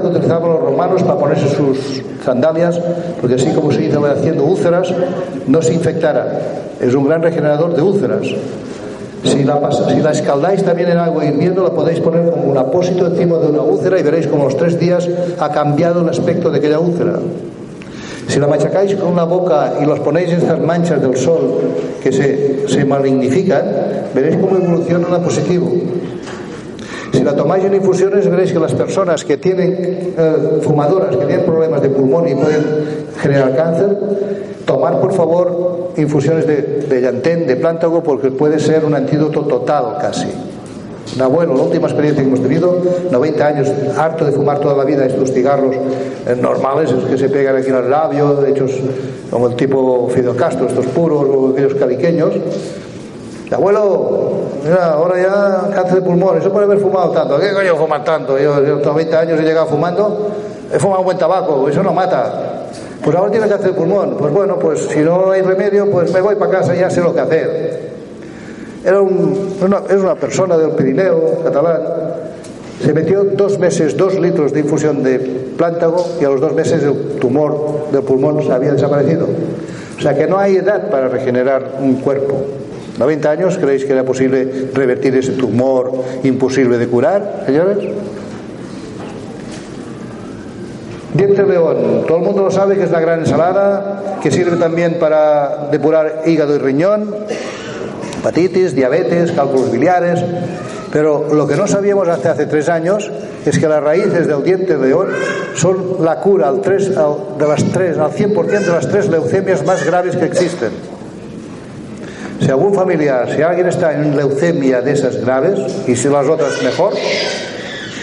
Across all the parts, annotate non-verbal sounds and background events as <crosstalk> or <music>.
Que utilizaban los romanos para ponerse sus sandalias, porque así como se iba haciendo úlceras, no se infectara. Es un gran regenerador de úlceras. Si la, si la escaldáis también en agua hirviendo, la podéis poner como un apósito encima de una úlcera y veréis como los tres días ha cambiado el aspecto de aquella úlcera. Si la machacáis con la boca y los ponéis en estas manchas del sol que se, se malignifican, veréis cómo evoluciona a positivo. Si la tomáis en infusiones, veréis que las personas que tienen eh, fumadoras, que tienen problemas de pulmón y pueden generar cáncer, tomar por favor infusiones de, de llantén, de plántago, porque puede ser un antídoto total casi. Un abuelo, la última experiencia que hemos tenido, 90 años, harto de fumar toda la vida estos cigarros eh, normales, esos que se pegan aquí en el labio, hechos como el tipo Fidel Castro, estos puros o aquellos caliqueños. Abuelo, mira, ahora ya cáncer de pulmón, eso puede haber fumado tanto. ¿Qué coño fumar tanto? Yo, yo a 20 años he llegado fumando, he fumado buen tabaco, eso no mata. Pues ahora tiene cáncer de pulmón. Pues bueno, pues si no hay remedio, pues me voy para casa y ya sé lo que hacer. Era un- una, es una persona del Pirineo catalán. Se metió dos meses, dos litros de infusión de plántago y a los dos meses el tumor del pulmón había desaparecido. O sea que no hay edad para regenerar un cuerpo. 90 años, ¿creéis que era posible revertir ese tumor imposible de curar, señores? Diente de león, todo el mundo lo sabe que es la gran ensalada, que sirve también para depurar hígado y riñón, hepatitis, diabetes, cálculos biliares. Pero lo que no sabíamos hasta hace tres años es que las raíces del diente de león son la cura al, tres- al- de las tres, al 100% de las tres leucemias más graves que existen. Si algún familiar, si alguien está en leucemia de esas graves, y si las otras mejor,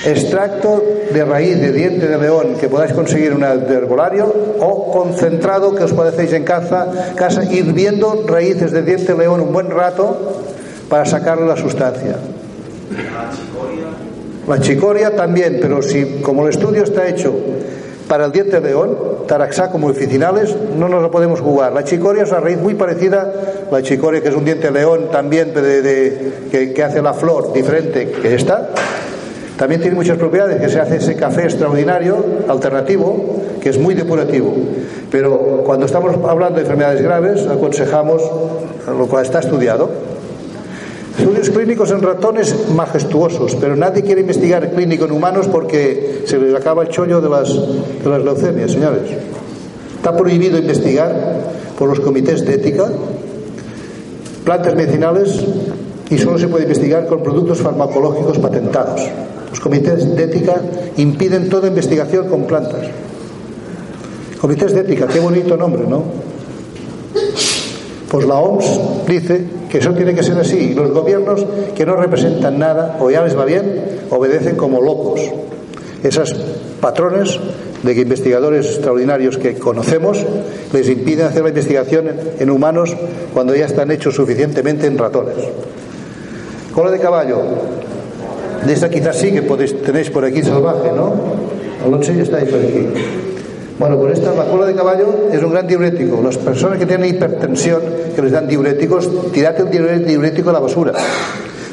extracto de raíz de diente de león que podáis conseguir en un herbolario o concentrado que os padecéis en casa, casa hirviendo raíces de diente de león un buen rato para sacarle la sustancia. La chicoria también, pero si como el estudio está hecho para el diente de león, taraxá como oficinales, no nos lo podemos jugar. La chicoria es una raíz muy parecida, la chicoria que es un diente de león también que hace la flor diferente que esta, también tiene muchas propiedades, que se hace ese café extraordinario, alternativo, que es muy depurativo. Pero cuando estamos hablando de enfermedades graves, aconsejamos lo cual está estudiado. Estudios clínicos en ratones majestuosos, pero nadie quiere investigar clínico en humanos porque se les acaba el chollo de las, de las leucemias, señores. Está prohibido investigar por los comités de ética plantas medicinales y solo se puede investigar con productos farmacológicos patentados. Los comités de ética impiden toda investigación con plantas. Comités de ética, qué bonito nombre, ¿no? Pues la OMS dice que eso tiene que ser así. Y los gobiernos que no representan nada o ya les va bien, obedecen como locos. Esas patrones de que investigadores extraordinarios que conocemos les impiden hacer la investigación en humanos cuando ya están hechos suficientemente en ratones. Cola de caballo. De esta quizás sí que podéis, tenéis por aquí salvaje, ¿no? Alonso ya está ahí por aquí. Bueno, pues esta, la cola de caballo es un gran diurético. Las personas que tienen hipertensión, que les dan diuréticos, tirad el diurético a la basura.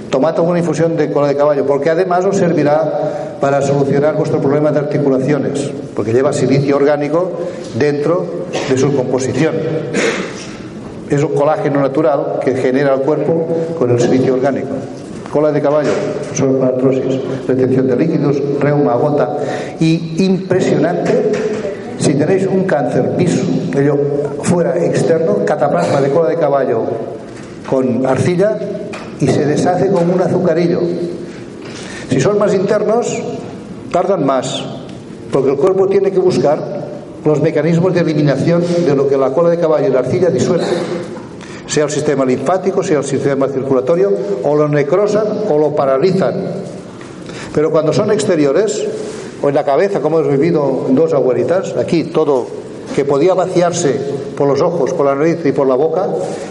tomad una infusión de cola de caballo, porque además os servirá para solucionar vuestro problema de articulaciones, porque lleva silicio orgánico dentro de su composición. Es un colágeno natural que genera el cuerpo con el silicio orgánico. Cola de caballo, artrosis, retención de líquidos, reuma, gota. Y impresionante, si tenéis un cáncer viso, ello fuera externo, cataplasma de cola de caballo con arcilla y se deshace como un azucarillo. Si son más internos, tardan más, porque el cuerpo tiene que buscar los mecanismos de eliminación de lo que la cola de caballo y la arcilla disuelven, sea el sistema linfático, sea el sistema circulatorio, o lo necrosan o lo paralizan. Pero cuando son exteriores, o en la cabeza, como hemos vivido dos abuelitas, aquí todo que podía vaciarse por los ojos, por la nariz y por la boca,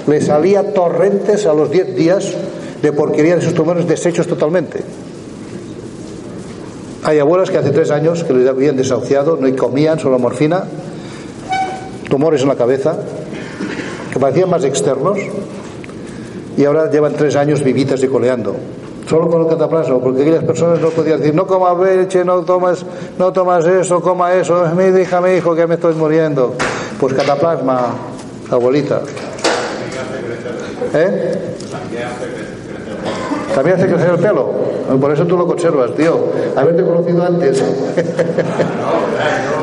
le salía torrentes a los 10 días de porquería de sus tumores deshechos totalmente. Hay abuelas que hace tres años que les habían desahuciado, no comían, solo morfina, tumores en la cabeza, que parecían más externos, y ahora llevan tres años vivitas y coleando. Solo con el cataplasma, porque aquellas personas no podían decir, no comas leche, no tomas, no tomas eso, coma eso, mi hija, mi hijo, que me estoy muriendo. Pues cataplasma, abuelita. ¿Eh? También hace crecer el pelo. Por eso tú lo conservas, tío. Haberte conocido antes. <laughs>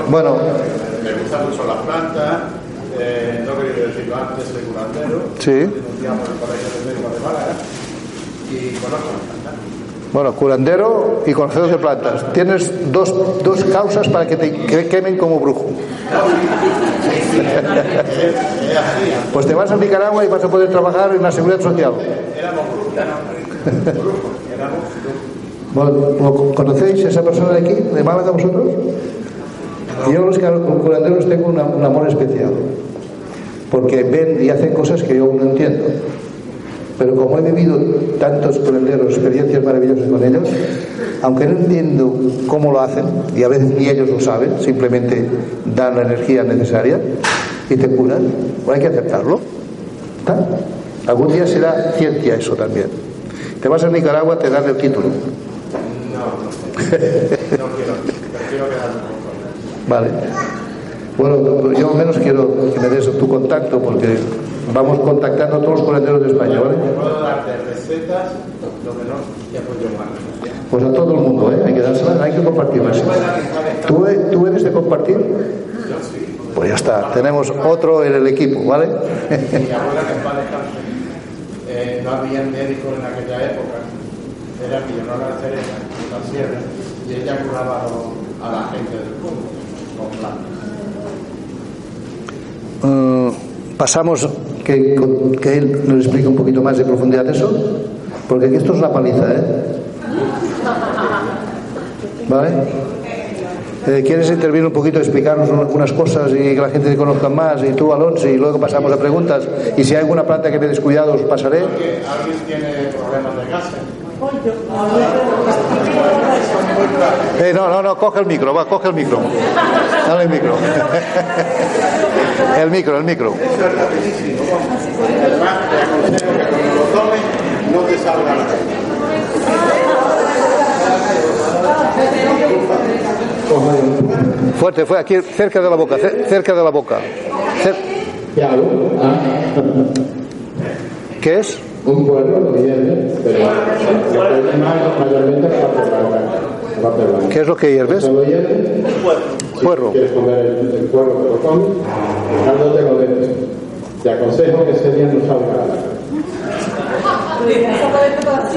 bueno. Me gustan mucho las plantas. Eh, no quería decirlo antes, soy curandero. Sí. Estudiamos en el Colegio de Médicos de Málaga. Y conozco. Bueno, curandero y conocedor de plantas. Tienes dos, dos causas para que te que- quemen como brujo. <laughs> Pues te vas a Nicaragua y vas a poder trabajar en la seguridad social. <laughs> Bueno, ¿lo ¿Conocéis a esa persona de aquí, de Málaga, vosotros? Yo los curanderos tengo un amor especial, porque ven y hacen cosas que yo no entiendo. Pero como he vivido tantos curanderos, experiencias maravillosas con ellos, aunque no entiendo cómo lo hacen, y a veces ni ellos lo saben, simplemente dan la energía necesaria y te curan, pues hay que aceptarlo. ¿Está? Algún día será ciencia eso también. Te vas a Nicaragua, te dan el título. Vale. Bueno, yo al menos quiero que me des tu contacto porque vamos contactando a todos los curanderos de España, ¿vale? Puedo darte recetas, lo que no, ya pues yo más. Pues a todo el mundo, ¿eh? Hay que dárselas, hay que compartirlas. ¿Tú, e- ¿Tú eres de compartir? Pues ya está, tenemos otro en el equipo, ¿vale? Mi abuela que eh, no había médicos en aquella época, era Villanueva de Cereza, la sierra, y ella curaba a la gente del pueblo con plantas. Mm, pasamos que, que él nos explique un poquito más de profundidad eso, porque esto es una paliza, ¿eh? ¿Vale? Eh, ¿Quieres intervenir un poquito, explicarnos algunas cosas y que la gente te conozca más? Y tú, Alonso, y luego pasamos a preguntas. Y si hay alguna planta que me he descuidado, os pasaré. Alguien tiene problemas de gas. No, no, no, coge el micro, va, coge el micro. Dale el micro. el micro, el micro. Fuerte, fue aquí, cerca de la boca, cer- cerca de la boca. Cer- ¿Qué es? Un pueblo que hierve, pero el problema es mayormente la parte blanca. ¿Qué es lo que hierves? Solo hierve, Puerro. quieres comer el, el puerro, te lo comes, cuando te lo bebes. Te aconsejo que ese día no salga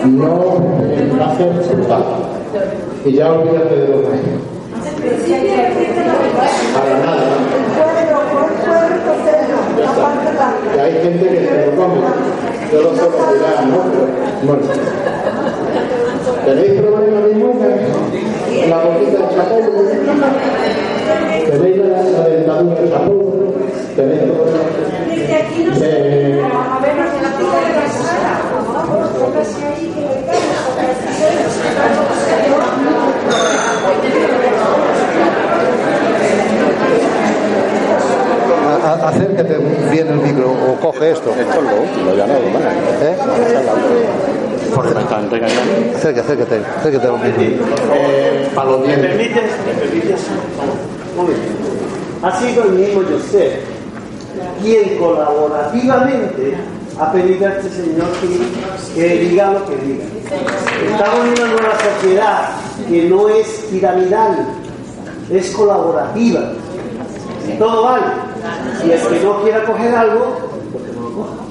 No va a ser. Y ya olvídate de los demás. Para nada. Que hay gente que se lo come. Yo lo sé no, pero bueno. ¿Tenéis problemas de? La boquita del chapón. ¿Tenéis la, la dentadura del chapón? ¿Tenéis problemas? Eh, A- acércate bien el micro o coge esto. Esto es lo último, ya no lo ¿Eh? Acércate, acércate, acércate al micro. Eh, para los ¿Me permites? ¿Me permites? Ha sido el mismo José quien colaborativamente ha pedido a este señor que, que diga lo que diga. Estamos en una nueva sociedad que no es piramidal, es colaborativa. Todo vale. Y el que no quiera coger algo, pues que no lo coja.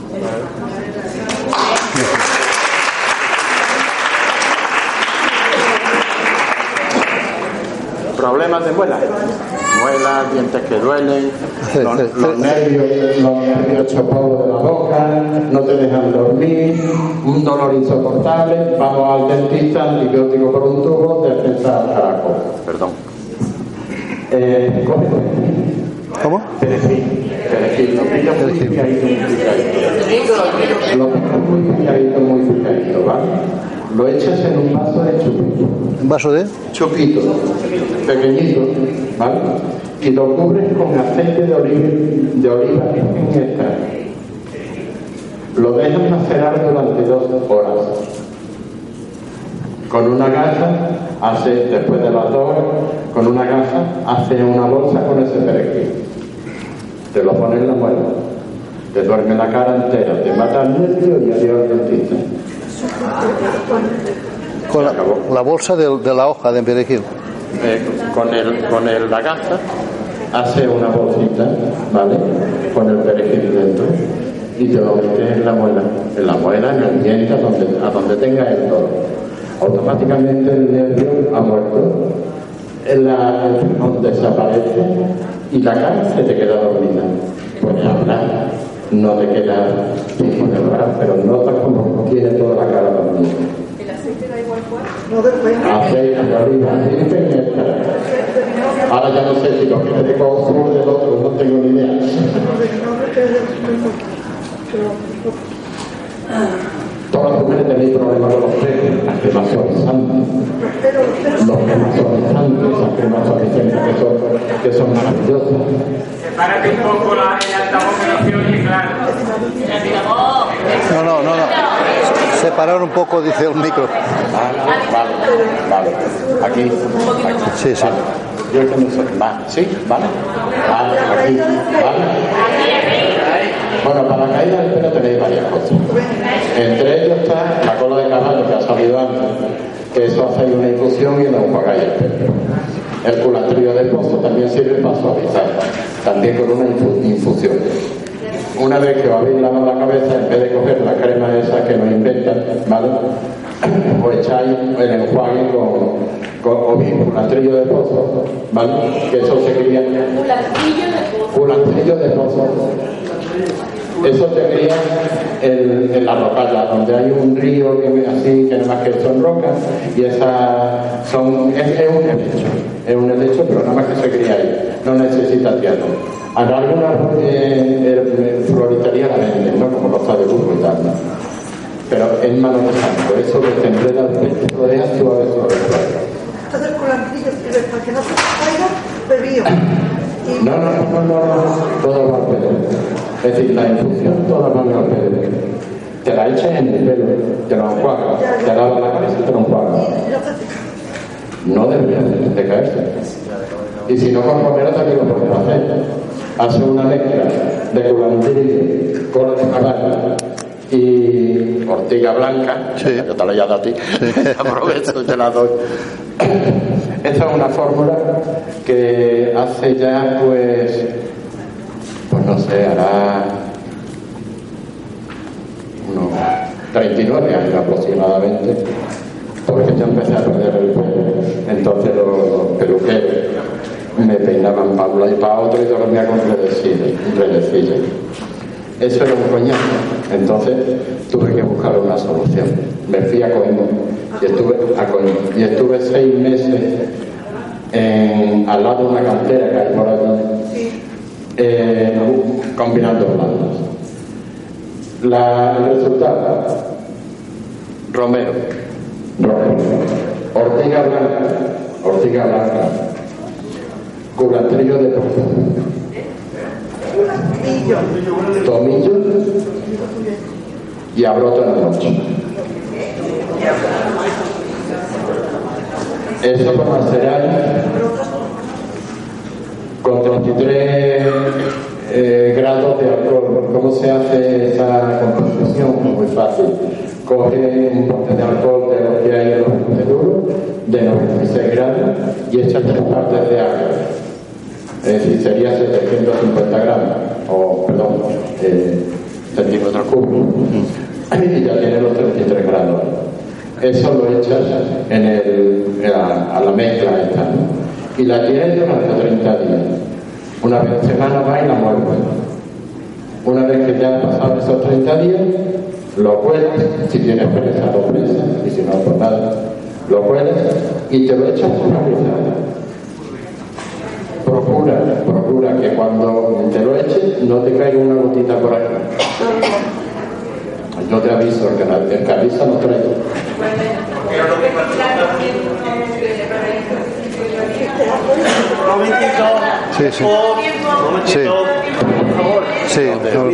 Problemas de muelas. Muelas, dientes que duelen, los, los <laughs> nervios, los nervios chopados de la boca, no te dejan dormir, un dolor insoportable, vamos al dentista, antibiótico por un tubo, defensa al caracol. Perdón. Eh, ¿cómo? ¿Cómo? Perejil. Perejil. Lo pillo muy picadito. Lo muy picadito, ¿vale? Lo echas en un vaso de chupito. ¿Un vaso de? chupito, pequeñito, ¿vale? Y lo cubres con aceite de oliva, de oliva virgen. Lo dejas macerar durante dos horas. Con una gasa, hace, después de las dos horas, con una gasa, hace una bolsa con ese perejil. Te lo pones en la muela. Te duerme la cara entera, te mata el nervio y adiós dentista. Con la, la bolsa de, de la hoja de perejil. Eh, con el, con el, la gasa hace una bolsita, ¿vale? Con el perejil dentro y te lo metes en la muela, en la muela, en el diente, a donde, a donde tenga el dolor. Automáticamente el nervio ha muerto, la, el desaparece y la cara se te queda dormida. Puedes hablar, no te queda tiempo de hablar, pero notas como tiene toda la cara dormida. Aceite de oliva, virgen extra. Ahora ya no sé si lo que de cojo uno del otro, no tengo ni idea. Todas las mujeres tenéis problemas con los pelos, las cremas suavizantes. Los cremas suavizantes, esas cremas suavizantes que son, que son maravillosas. Sepárate un poco la, el altavoz que no se claro. No, no, no, no. Separar un poco, dice el micro. Vale, vale, vale. Aquí, aquí. Sí, sí. Yo es que no sé. Va, ¿Sí? ¿Vale? Vale, aquí. ¿Vale? Bueno, para la caída del pelo tenéis varias cosas. Entre ellos está la cola de caballo que ha salido antes, que eso hace una infusión y lo enjuagáis el pelo. El culantrío de pozo también sirve para suavizar, también con una infu- infusión. Una vez que os habéis lavado la cabeza, en vez de coger la crema esa que nos inventan, ¿vale? <coughs> Pues echáis el enjuague con, con o bien culantrillo de pozo, ¿vale? Que eso se cría. Culantrillo de pozo. Eso te cría en, en la rocalla, donde hay un río que así, que nada más que son rocas, y esa son, es, es un helecho, es un helecho, pero nada más que se cría ahí, no necesita tierra. Habrá alguna eh, la ¿no? Como los de y tal, ¿no? Pero es mano de santo, eso que te enreda el pecho, dejas suave, suave, suave. Entonces culantrillo sirve para que no se caiga No, no, no, no, no, todo va al pelo. Es decir, la infusión toda va al pelo. Te la echas en el pelo, te lo enjuagas, te lavas la cabeza y te lo enjuagas. No debería de, caerse. Y si no, con romero también lo puedes hacer. Hace una mezcla de culantrillo, cola de caballo y ortiga blanca, Sí. yo te la he dado a ti, <laughs> aprovecho y te la doy. Esta es una fórmula que hace ya, pues no sé, hará unos 39 años aproximadamente, porque yo empecé a perder el pelo. Entonces los peluqueros me peinaban para un lado y para otro y dormía con redecillas. Eso era un coñazo. Entonces tuve que buscar una solución. Me fui a Coimbra y estuve, y estuve seis meses en- al lado de una cantera que hay por allí, eh, combinando plantas. La, el resultado, romero, romero, ortiga blanca, ortiga blanca, culantrillo de pozo, tomillo. Y abroto en la noche. Eso con más cereal, con 33 eh, grados de alcohol. ¿Cómo se hace esa composición? Muy fácil. Coge un pote de alcohol de lo que hay en los duros, de 96 grados, y echa tres partes de agua. Es decir, sería 750 gramos, o perdón, eh, centímetros cúbicos. Y ya tiene los 33 grados. Eso lo echas en el, a, a la mezcla esta. Y la tienes durante 30 días. Una vez a semana va y la mueves. Una vez que ya han pasado esos 30 días, lo cuelas, si tienes presa, lo presas, y si no, pues nada, lo cuelas y te lo echas por la. Procura, procura que cuando te lo eches no te caiga una gotita por aquí. Yo te aviso, el que, la- el que avisa no trae. Un momentito. Sí, sí. Un momentito. Por favor. Sí, no,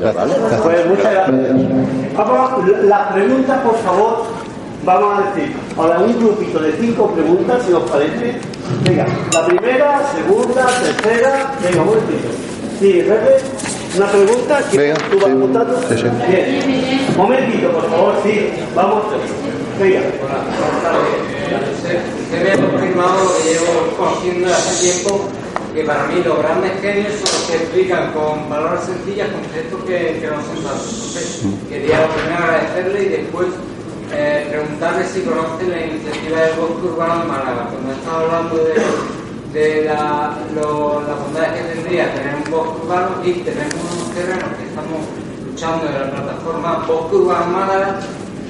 gracias. Pues muchas gracias. Vamos, las preguntas, por favor, vamos a decir, ahora un grupito de cinco preguntas, si os parece. Venga, la primera, segunda, tercera, venga, un momentito. Sí, Pepe, una pregunta que Venga, tú vas sí. apuntando. Sí, sí. Bien. Momentito, por favor, sí, vamos. Venga. Usted me ha confirmado lo que llevo conociendo hace tiempo, que para mí los grandes genios son los que explican con palabras sencillas conceptos que, que no son tan. Entonces, quería primero agradecerle y después eh, preguntarle si conoce la iniciativa del bosque urbano de Málaga. Cuando estaba hablando de, de la, lo- las bondades que tendría tener un bosque urbano y tenemos unos terrenos que estamos luchando en la plataforma Bosque Urbano Málaga,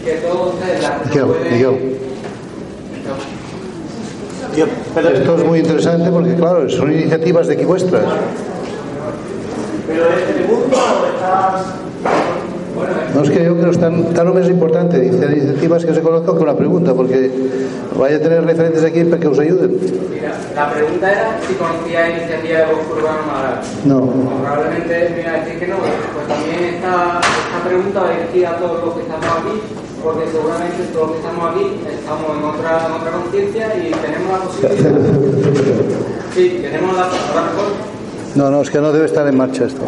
que todos ustedes la pueden- Miguel. Yo, pero, Esto es muy interesante porque, claro, son iniciativas de aquí vuestras. pero es pregunta o estás. No es que yo creo que tan, tan només importante dice iniciativas que se conozcan que una pregunta, porque vaya a tener referentes aquí para que os ayuden. Mira, la pregunta era si conocía iniciativa de Bosque Urbano. No. Como probablemente me iba a decir que no, pues también esta, esta pregunta va dirigida a todos los que estamos aquí, porque seguramente todos los que estamos aquí estamos en otra, en otra conciencia y tenemos la posibilidad. <laughs> Sí, tenemos la, a lo mejor No, no, es que no debe estar en marcha esto.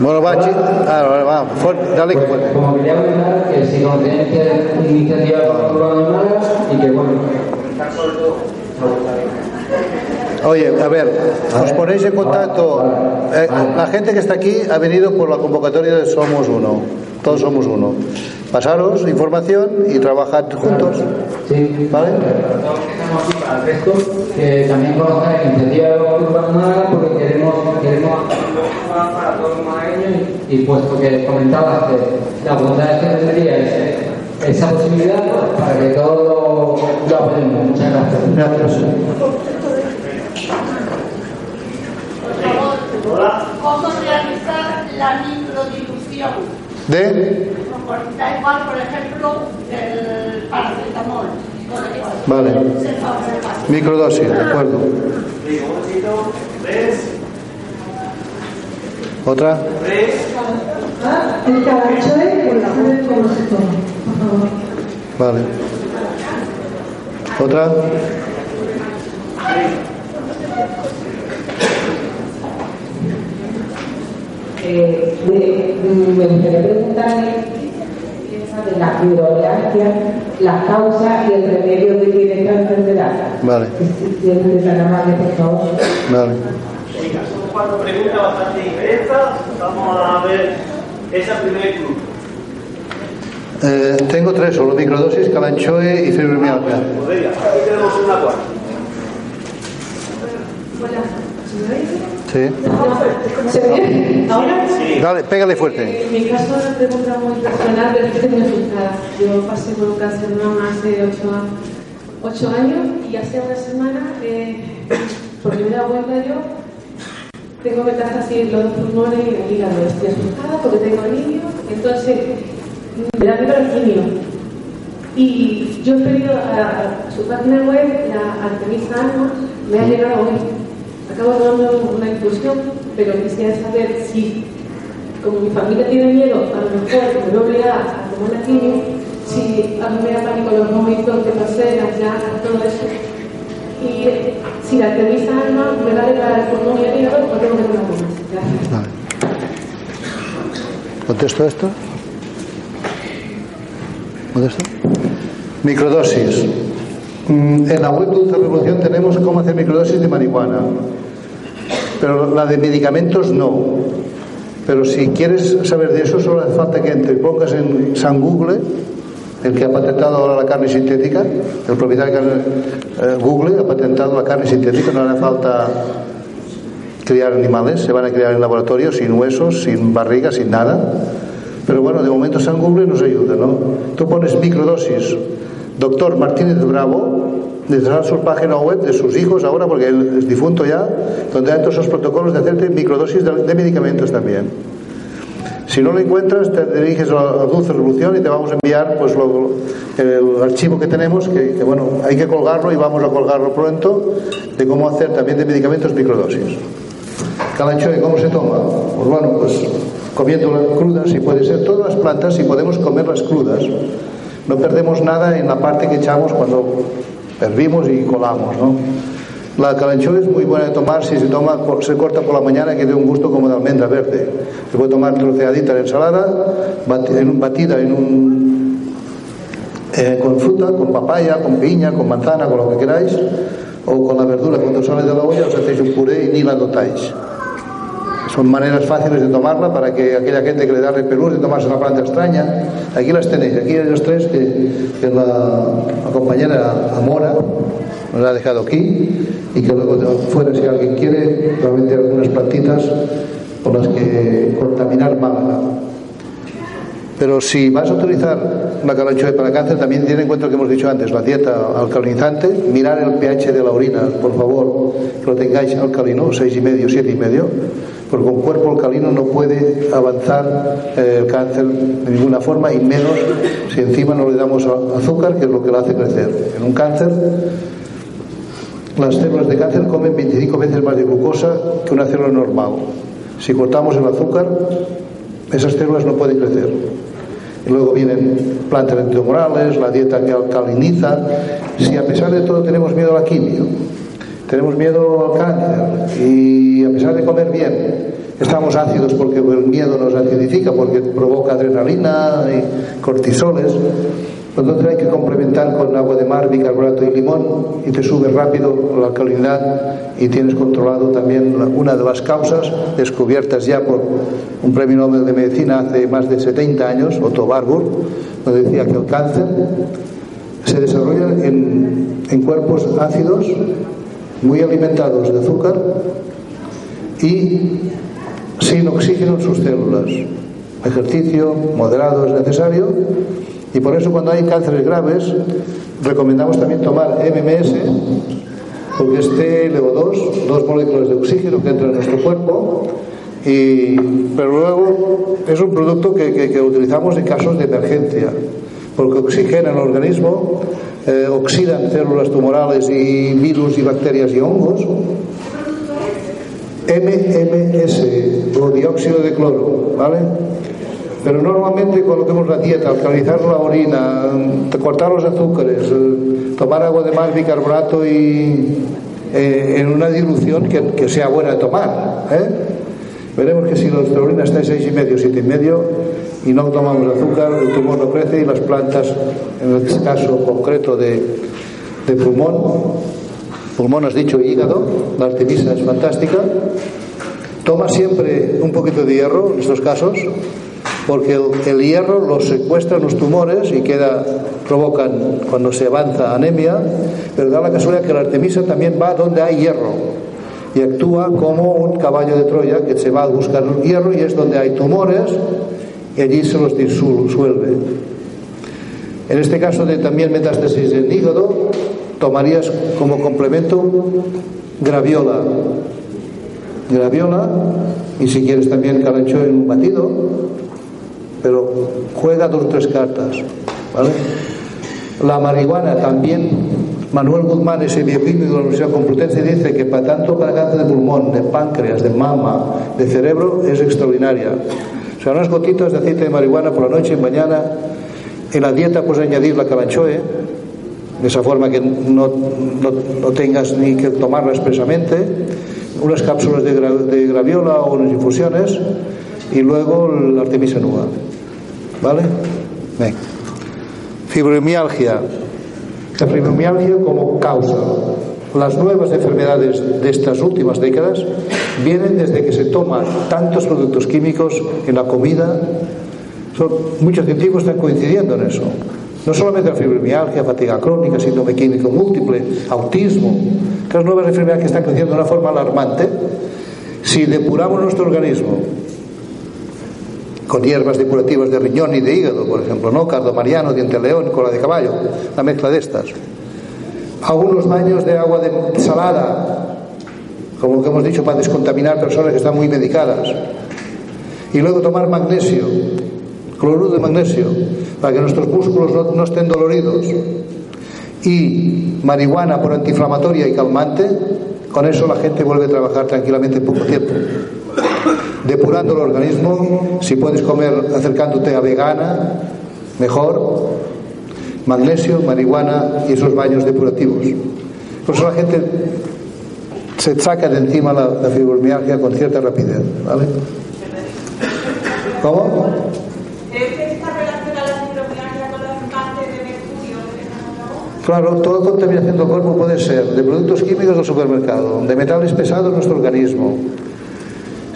Bueno, va, chi- ah, va, va, fuerte, dale. Pues, como quería comentar, que si conocían esta iniciativa por Urbano de Málaga y que, bueno, sobre todo, me gustaría. Oye, a ver, os ponéis en contacto. Eh, la gente que está aquí ha venido por la convocatoria de Somos Uno. Todos somos uno. Pasaros información y trabajad juntos. Sí, ¿Vale? Todos que estamos aquí, para el resto, que también conozcan la iniciativa de Bosque Urbano de Málaga porque queremos, queremos hacer un poco más para todos los malagueños y, puesto que comentabas que la bondad que tendría es- esa posibilidad para que todos lo, lo apoyemos. Muchas gracias. Gracias. ¿Cómo realizar la microdifusión? ¿De? Da igual, por ejemplo, el paracetamol. Vale. Microdosis, de acuerdo. Sí, un momentito. ¿Otra? El calanchoe con la joven se toma, por favor. Vale. ¿Otra? Eh, de- me gustaría preguntarle qué sabe la fibromialgia, las causas y el remedio que tiene esta enfermedad. Vale, Si tiene tan amable, por favor. vale. Cuatro preguntas bastante intensas. Vamos a ver esa primer club. Eh, tengo tres solo, microdosis, calanchoe y fibromialgia. Pues venga, aquí tenemos una cuarta. Hola, ¿se me oye? Sí. ¿Se oye? ¿Ahora? Dale, pégale fuerte. En mi caso, una pregunta muy personal, pero es que tengo asustada. Yo pasé por un cáncer de mama hace ocho, ocho años y hace una semana, eh, por primera vuelta yo, tengo metástasis en los pulmones y en el hígado. Estoy asustada porque tengo niños, entonces me da miedo el quimio. Y yo he pedido a, su página web, la Artemisa Alma, me ha llegado hoy. Acabo de dando una infusión, pero quisiera saber si, como mi familia tiene miedo, a lo mejor me voy a a tomar la quimio, si a mí me da pánico los vómitos que pasé, las llagas, todo eso. Y si la Artemisa Alma me va a declarar el pulmón y el hígado, o tengo que tomar más. Gracias. Vale. ¿Contesto esto? ¿Contesto? Microdosis. Mm, En la web de Dulce Revolución tenemos cómo hacer microdosis de marihuana, pero la de medicamentos no. Pero si quieres saber de eso, solo hace falta que te pongas en San Google, el que ha patentado ahora la carne sintética, el propietario de eh, Google ha patentado la carne sintética, no hace falta criar animales, se van a criar en laboratorio sin huesos, sin barriga, sin nada. Pero bueno, de momento San Google nos ayuda, ¿no? Tú pones microdosis, doctor Martínez Bravo, necesitará su página web de sus hijos ahora, porque él es difunto ya, donde hay todos esos protocolos de hacerte microdosis de medicamentos también. Si no lo encuentras, te diriges a Dulce Revolución y te vamos a enviar pues, el archivo que tenemos, que, que, bueno, hay que colgarlo y vamos a colgarlo pronto, de cómo hacer también de medicamentos microdosis. Calanchoe, ¿cómo se toma? Pues bueno, pues comiéndolas crudas, si puede ser, todas las plantas, si podemos comerlas crudas, no perdemos nada en la parte que echamos cuando hervimos y colamos, ¿no? La calanchoa es muy buena de tomar si se toma se corta por la mañana que dé un gusto como de almendra verde. Se puede tomar troceadita en ensalada, batida en un eh, con fruta, con papaya, con piña, con manzana, con lo que queráis, o con la verdura. Cuando sale de la olla os hacéis un puré y ni la notáis. Son maneras fáciles de tomarla para que aquella gente que le da repelús de tomarse una planta extraña. Aquí las tenéis, aquí hay los tres que, que la, la compañera Amora nos ha dejado aquí y que luego de fuera si alguien quiere realmente algunas plantitas con las que contaminar Málaga. Pero si vas a utilizar la calanchoe para cáncer, también tiene en cuenta lo que hemos dicho antes, la dieta alcalinizante, mirar el pH de la orina, por favor, que lo tengáis alcalino, seis y medio, siete y medio, porque con cuerpo alcalino no puede avanzar eh, el cáncer de ninguna forma y menos si encima no le damos a- azúcar, que es lo que lo hace crecer. En un cáncer, las células de cáncer comen 25 veces más de glucosa que una célula normal. Si cortamos el azúcar, esas células no pueden crecer. Y luego vienen plantas antitumorales, la dieta que alcaliniza. Si a pesar de todo tenemos miedo a la quimio, tenemos miedo al cáncer y a pesar de comer bien, estamos ácidos porque el miedo nos acidifica, porque provoca adrenalina y cortisoles, entonces hay que complementar con agua de mar, bicarbonato y limón y te sube rápido la alcalinidad y tienes controlado también una de las causas descubiertas ya por un premio Nobel de Medicina hace más de 70 años, Otto Warburg, donde decía que el cáncer se desarrolla en, en cuerpos ácidos muy alimentados de azúcar y sin oxígeno en sus células. Ejercicio moderado es necesario y por eso cuando hay cánceres graves recomendamos también tomar MMS porque es TLO2, dos moléculas de oxígeno que entran en nuestro cuerpo y, pero luego es un producto que, que- que utilizamos en casos de emergencia porque oxigena el organismo, eh, oxidan células tumorales y virus y bacterias y hongos MMS o dióxido de cloro, ¿vale? Pero normalmente cuando la dieta, alcalizar la orina, mm, cortar los azúcares, eh, tomar agua de mar, bicarbonato y eh, en una dilución que, sea buena de tomar, ¿eh? Veremos que si nuestra orina está en seis y medio, siete y medio y no tomamos azúcar, el tumor no crece y las plantas, en el caso concreto de, pulmón, pulmón has dicho hígado, la artemisa es fantástica. Toma siempre un poquito de hierro en estos casos, porque el, hierro los secuestra en los tumores y queda, provocan cuando se avanza anemia, pero da la casualidad que la artemisa también va donde hay hierro y actúa como un caballo de Troya que se va a buscar hierro y es donde hay tumores y allí se los disuelve. En este caso de también metástasis en hígado, tomarías como complemento graviola. Graviola, y si quieres también calancho en un batido, pero juega dos tres cartas, ¿vale? La marihuana también. Manuel Guzmán, ese bioquímico de la Universidad Complutense, dice que para tanto para cáncer de pulmón, de páncreas, de mama, de cerebro, es extraordinaria. O sea, unas gotitas de aceite de marihuana por la noche y mañana. En la dieta puedes añadir la calanchoe, de esa forma que no, no, no tengas ni que tomarla expresamente, unas cápsulas de, gra- graviola o unas infusiones y luego la artemisa nua. ¿Vale? Venga. Fibromialgia. La fibromialgia como causa. Las nuevas enfermedades de estas últimas décadas vienen desde que se toman tantos productos químicos en la comida. Muchos científicos están coincidiendo en eso. No solamente la fibromialgia, fatiga crónica, síndrome químico múltiple, autismo, estas nuevas enfermedades que están creciendo de una forma alarmante. Si depuramos nuestro organismo con hierbas depurativas de riñón y de hígado, por ejemplo, ¿no? Cardo mariano, diente león, cola de caballo, la mezcla de estas. Algunos baños de agua de salada, como que hemos dicho, para descontaminar personas que están muy medicadas. Y luego tomar magnesio, cloruro de magnesio, para que nuestros músculos no, no estén doloridos. Y marihuana por antiinflamatoria y calmante, con eso la gente vuelve a trabajar tranquilamente en poco tiempo depurando el organismo, si puedes comer acercándote a vegana, mejor, magnesio, marihuana y esos baños depurativos. Por eso la gente se saca de encima la, la fibromialgia con cierta rapidez, ¿vale? ¿Cómo? ¿Está relacionada la fibromialgia con los impactos de mercurio que tenemos Claro, toda contaminación del cuerpo puede ser de productos químicos del supermercado, de metales pesados en nuestro organismo.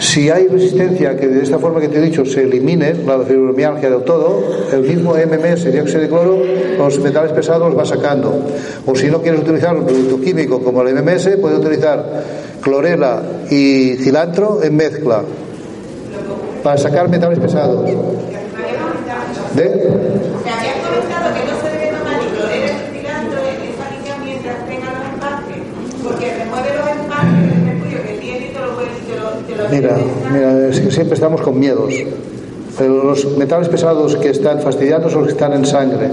Si hay resistencia que de esta forma que te he dicho se elimine la fibromialgia del todo, el mismo MMS, dióxido de cloro, los metales pesados los va sacando. O si no quieres utilizar un producto químico como el MMS, puedes utilizar clorela y cilantro en mezcla para sacar metales pesados. ¿De? Mira, mira, es que siempre estamos con miedos. Pero los metales pesados que están fastidiando son los que están en sangre.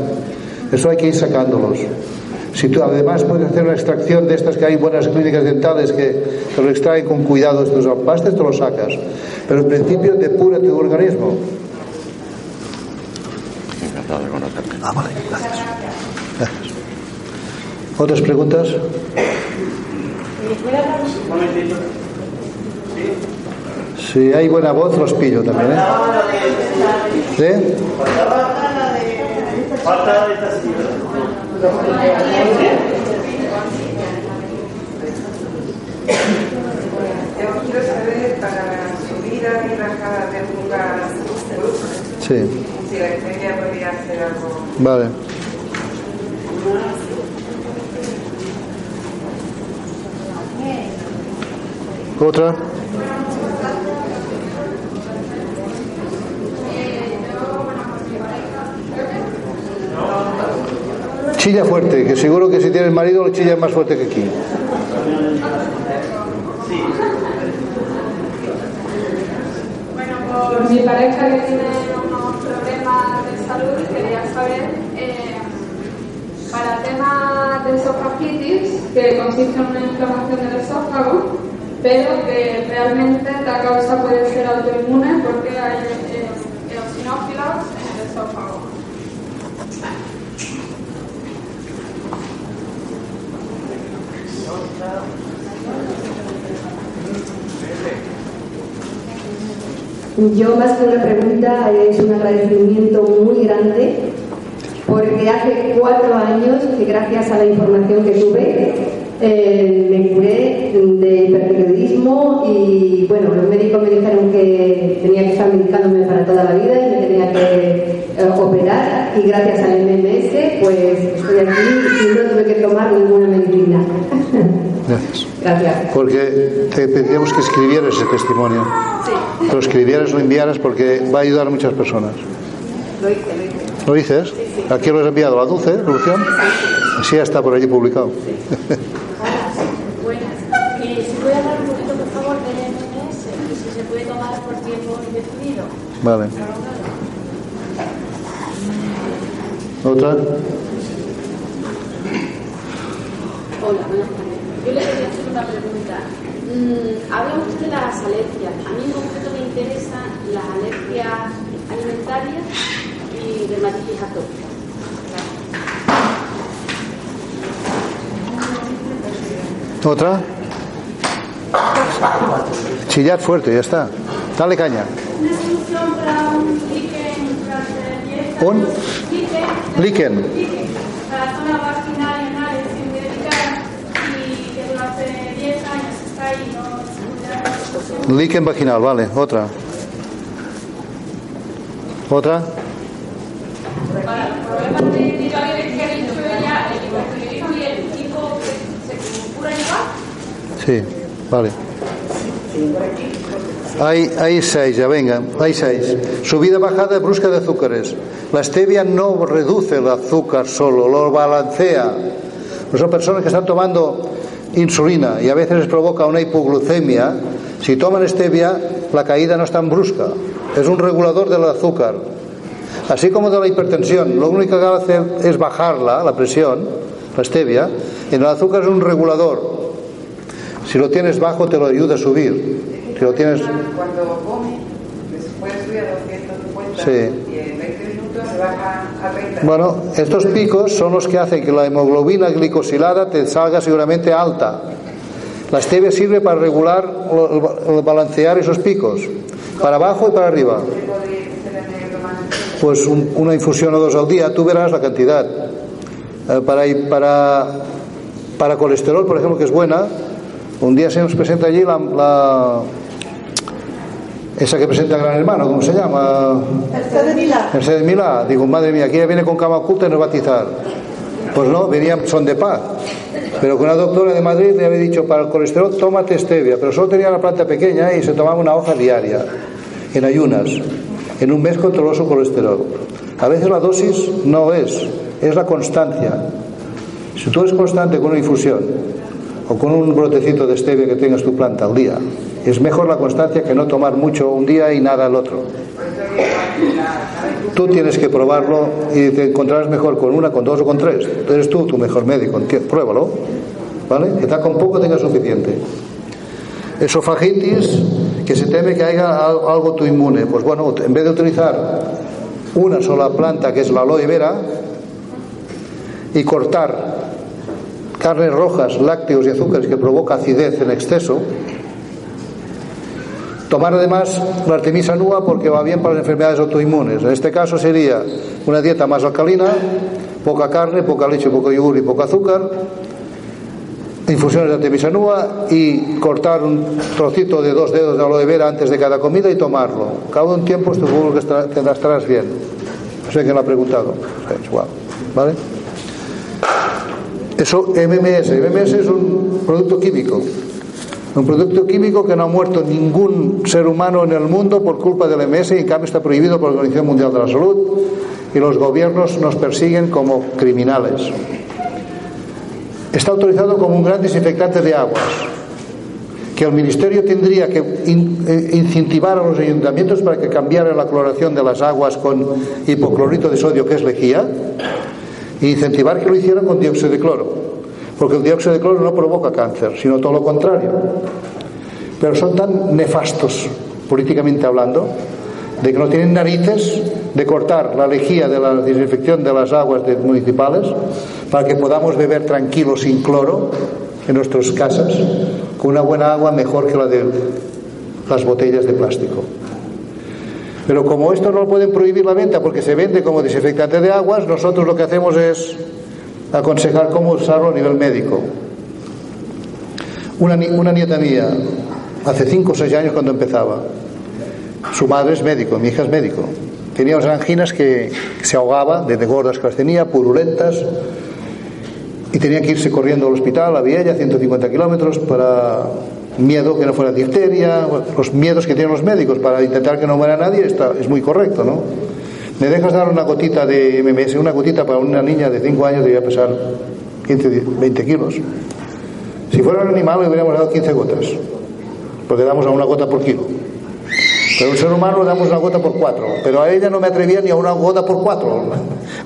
Eso hay que ir sacándolos. Si tú además puedes hacer una extracción de estas que hay buenas clínicas dentales que te lo extraen con cuidado estos empastes, te lo sacas. Pero en principio depura tu organismo. Encantado de conocerte. Ah, vale, gracias. Gracias. ¿Otras preguntas? Si hay buena voz, los pillo también, ¿eh? ¿Sí? Quiero saber para subida y de lugar Sí, vale. ¿Otra? Chilla fuerte, que seguro que si tienes marido lo chilla más fuerte que aquí. Pues mi pareja que tiene unos problemas de salud quería saber, eh, para temas de esofagitis, que consiste en una inflamación del esófago, pero que realmente la causa puede ser autoinmune porque hay eh, eosinófilos en el esófago. Yo más que una pregunta es un agradecimiento muy grande porque hace cuatro años que gracias a la información que tuve eh, me curé de hipertiroidismo y bueno, los médicos me dijeron que tenía que estar medicándome para toda la vida y me tenía que eh, operar y gracias al MMS pues estoy aquí y no tuve que tomar ninguna medicina. <laughs> Gracias. gracias. Porque te pedíamos que escribieras ese testimonio. Que lo escribieras, lo enviaras porque va a ayudar a muchas personas. Lo hice, lo hice. ¿Lo dices? ¿A quién lo has enviado? ¿A la Dulce, Revolución? Sí, ya está por allí publicado. Vale. ¿Otra? Hola, buenas tardes. Yo le quería hacer una pregunta. Mm, habla usted de las alergias. A mí en concreto me interesan las alergias alimentarias y dermatitis atópica. ¿Otra? Chillar fuerte, ya está. Dale caña. Una solución para un líquen ¿Un? Líquen. líquen, para la zona vaginal y anal sin delicada y que durante 10 años está ahí no se solución. Líquen vaginal, vale. Otra. ¿Otra? Para los problemas de tiroides que ha dicho ella, el hipotiroidismo y el tipo que se cura llevar. Sí, vale. Hay, hay seis, ya venga, hay seis. Subida bajada brusca de azúcares. La stevia no reduce el azúcar solo, lo balancea. Son personas que están tomando insulina y a veces les provoca una hipoglucemia. Si toman stevia, la caída no es tan brusca. Es un regulador del azúcar. Así como de la hipertensión, lo único que hace es bajarla, la presión, la stevia. En el azúcar es un regulador. Si lo tienes bajo, te lo ayuda a subir. Si lo tienes. Cuando come, después sube a 250 Sí. y en 20 minutos se baja a 30. Bueno, estos picos son los que hacen que la hemoglobina glicosilada te salga seguramente alta. La stevia sirve para regular, balancear esos picos, para abajo y para arriba. Pues un- una infusión o dos al día, tú verás la cantidad. Eh, para, para, para colesterol, por ejemplo, que es buena, un día se nos presenta allí la, la- esa que presenta Gran Hermano, ¿cómo se llama? Mercedes Milá. Mercedes Milá, digo, madre mía, aquí ella viene con cama oculta y nos va a atizar. Pues no, venían son de paz. Pero que una doctora de Madrid le había dicho, para el colesterol, tómate stevia. Pero solo tenía la planta pequeña y se tomaba una hoja diaria, en ayunas. En un mes controló su colesterol. A veces la dosis no es, es la constancia. Si tú eres constante con una infusión o con un brotecito de stevia que tengas tu planta al día, es mejor la constancia que no tomar mucho un día y nada al otro. Tú tienes que probarlo y te encontrarás mejor con una, con dos o con tres. Eres tú tu mejor médico, pruébalo. ¿Vale? Que con poco tenga suficiente. Esofagitis, que se teme que haya al- algo tu inmune. Pues bueno, en vez de utilizar una sola planta que es la aloe vera y cortar carnes rojas, lácteos y azúcares que provoca acidez en exceso, Tomar además la artemisa nua porque va bien para las enfermedades autoinmunes. En este caso sería una dieta más alcalina, poca carne, poca leche, poco yogur y poco azúcar, infusiones de artemisa nua y cortar un trocito de dos dedos de aloe vera antes de cada comida y tomarlo. Cada un tiempo seguro que estarás bien. No sé quién lo ha preguntado. Es. ¿Vale? Eso, MMS. MMS es un producto químico. Un producto químico que no ha muerto ningún ser humano en el mundo por culpa del MS y en cambio está prohibido por la Organización Mundial de la Salud y los gobiernos nos persiguen como criminales. Está autorizado como un gran desinfectante de aguas, que el Ministerio tendría que eh, incentivar a los ayuntamientos para que cambiaran la cloración de las aguas con hipoclorito de sodio, que es lejía, incentivar que lo hicieran con dióxido de cloro porque el dióxido de cloro no provoca cáncer, sino todo lo contrario. Pero son tan nefastos, políticamente hablando, de que no tienen narices de cortar la lejía de la desinfección de las aguas municipales para que podamos beber tranquilos sin cloro en nuestras casas con una buena agua mejor que la de las botellas de plástico. Pero como esto no pueden prohibir la venta porque se vende como desinfectante de aguas, nosotros lo que hacemos es aconsejar cómo usarlo a nivel médico. Una nieta mía, hace 5 o 6 años cuando empezaba, su madre es médico, mi hija es médico. Tenía unas anginas que se ahogaba, desde gordas que las tenía, purulentas, y tenía que irse corriendo al hospital, a Viella, 150 kilómetros, para miedo que no fuera difteria, los miedos que tienen los médicos para intentar que no muera nadie, está, es muy correcto, ¿no? ¿Me dejas dar una gotita de MMS? Una gotita para una niña de 5 años debería pesar 15, 20 kilos. Si fuera un animal le hubiéramos dado 15 gotas, porque damos a una gota por kilo. Pero a un ser humano le damos una gota por 4. Pero a ella no me atrevía ni a una gota por 4.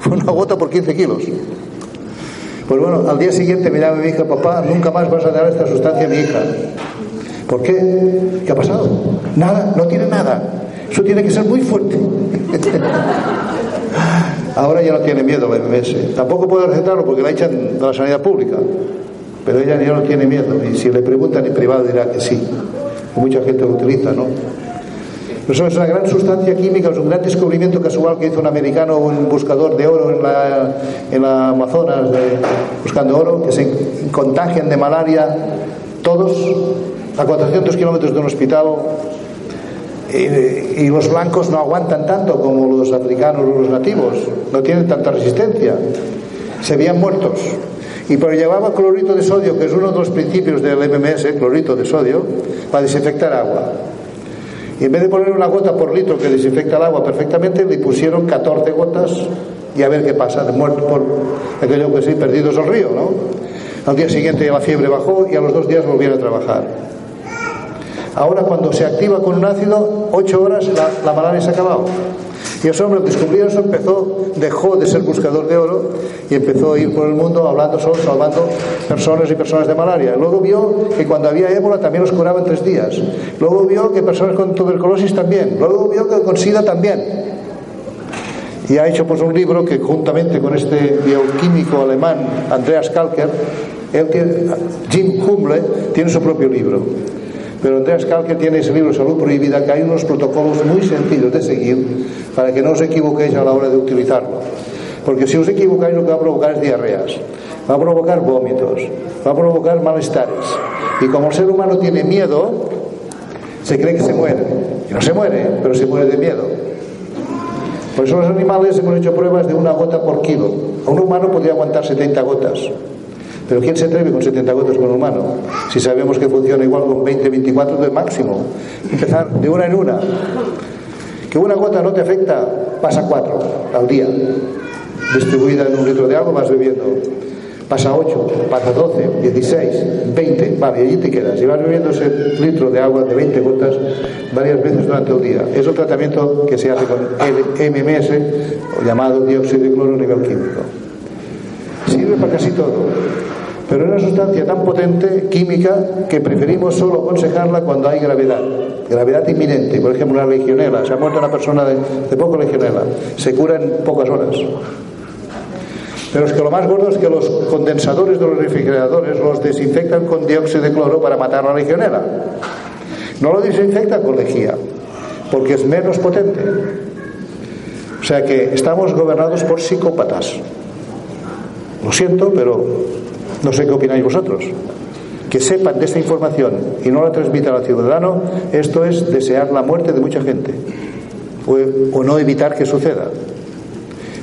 Fue <laughs> una gota por 15 kilos. Pues bueno, al día siguiente me llama mi hija, papá, nunca más vas a dar esta sustancia a mi hija. ¿Por qué? ¿Qué ha pasado? Nada, no tiene nada. Eso tiene que ser muy fuerte. <laughs> Ahora ya no tiene miedo la MMS. Tampoco puede recetarlo porque la echan de la sanidad pública. Pero ella ya no tiene miedo. Y si le preguntan en privado dirá que sí. Mucha gente lo utiliza, ¿no? Eso es una gran sustancia química, es un gran descubrimiento casual que hizo un americano, un buscador de oro en la, en la Amazonas, buscando oro, que se contagian de malaria todos a 400 kilómetros de un hospital y, y, los blancos no aguantan tanto como los africanos o los nativos, no tienen tanta resistencia, se veían muertos. Y pero llevaba clorito de sodio, que es uno de los principios del MMS, clorito de sodio, para desinfectar agua. Y en vez de poner una gota por litro que desinfecta el agua perfectamente, le pusieron 14 gotas y a ver qué pasa, de muerto por aquello que sí, perdidos al río, ¿no? Al día siguiente la fiebre bajó y a los dos días volvieron a trabajar. Ahora cuando se activa con un ácido, ocho horas la, la malaria se ha acabado. Y ese hombre descubrió eso, empezó, dejó de ser buscador de oro y empezó a ir por el mundo hablando solo, salvando personas y personas de malaria. Luego vio que cuando había ébola también los curaba en tres días. Luego vio que personas con tuberculosis también. Luego vio que con SIDA también. Y ha hecho pues un libro que juntamente con este bioquímico alemán, Andreas Kalker, él tiene, Jim Humble, tiene su propio libro. Pero Andreas Kalker tiene ese libro Salud Prohibida, que hay unos protocolos muy sencillos de seguir para que no os equivoquéis a la hora de utilizarlo. Porque si os equivocáis lo que va a provocar es diarreas, va a provocar vómitos, va a provocar malestares. Y como el ser humano tiene miedo, se cree que se muere. Y no se muere, pero se muere de miedo. Por eso los animales hemos hecho pruebas de una gota por kilo. Un humano podría aguantar 70 gotas. Pero ¿quién se atreve con 70 gotas con un humano? Si sabemos que funciona igual con 20, 24 de máximo. Empezar de una en una. Que una gota no te afecta, pasa cuatro al día. Distribuida en un litro de agua vas bebiendo. Pasa 8, pasa 12, 16, 20, vale, y allí te quedas. Y vas bebiendo ese litro de agua de 20 gotas varias veces durante el día. Es el tratamiento que se hace con el MMS, llamado dióxido de cloro a nivel químico. Sirve para casi todo pero es una sustancia tan potente, química, que preferimos solo aconsejarla cuando hay gravedad, gravedad inminente. Por ejemplo, la legionela, se ha muerto una persona de, de poco legionela, se cura en pocas horas. Pero es que lo más gordo es que los condensadores de los refrigeradores los desinfectan con dióxido de cloro para matar la legionela. No lo desinfectan con lejía, porque es menos potente. O sea que estamos gobernados por psicópatas. Lo siento, pero no sé qué opináis vosotros. Que sepan de esta información y no la transmitan al ciudadano, esto es desear la muerte de mucha gente o, no evitar que suceda.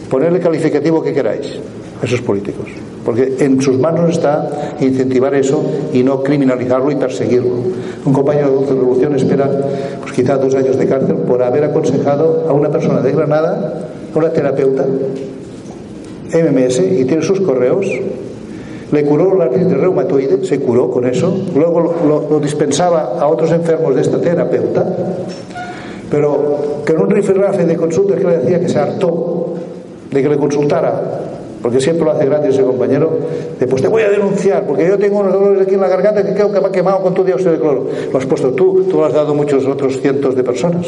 Ponerle calificativo que queráis, esos políticos, porque en sus manos está incentivar eso y no criminalizarlo y perseguirlo. Un compañero de Revolución espera, pues quizá dos años de cárcel por haber aconsejado a una persona de Granada, a una terapeuta, MMS, y tiene sus correos, le curó la artritis reumatoide, se curó con eso, luego lo, dispensaba a otros enfermos de esta terapeuta, pero que en un rifirrafe de consultas que le decía que se hartó de que le consultara, porque siempre lo hace grande ese compañero, de pues te voy a denunciar, porque yo tengo unos dolores aquí en la garganta que creo que me ha quemado con tu dióxido de cloro. Lo has puesto tú, tú lo has dado a muchos otros cientos de personas.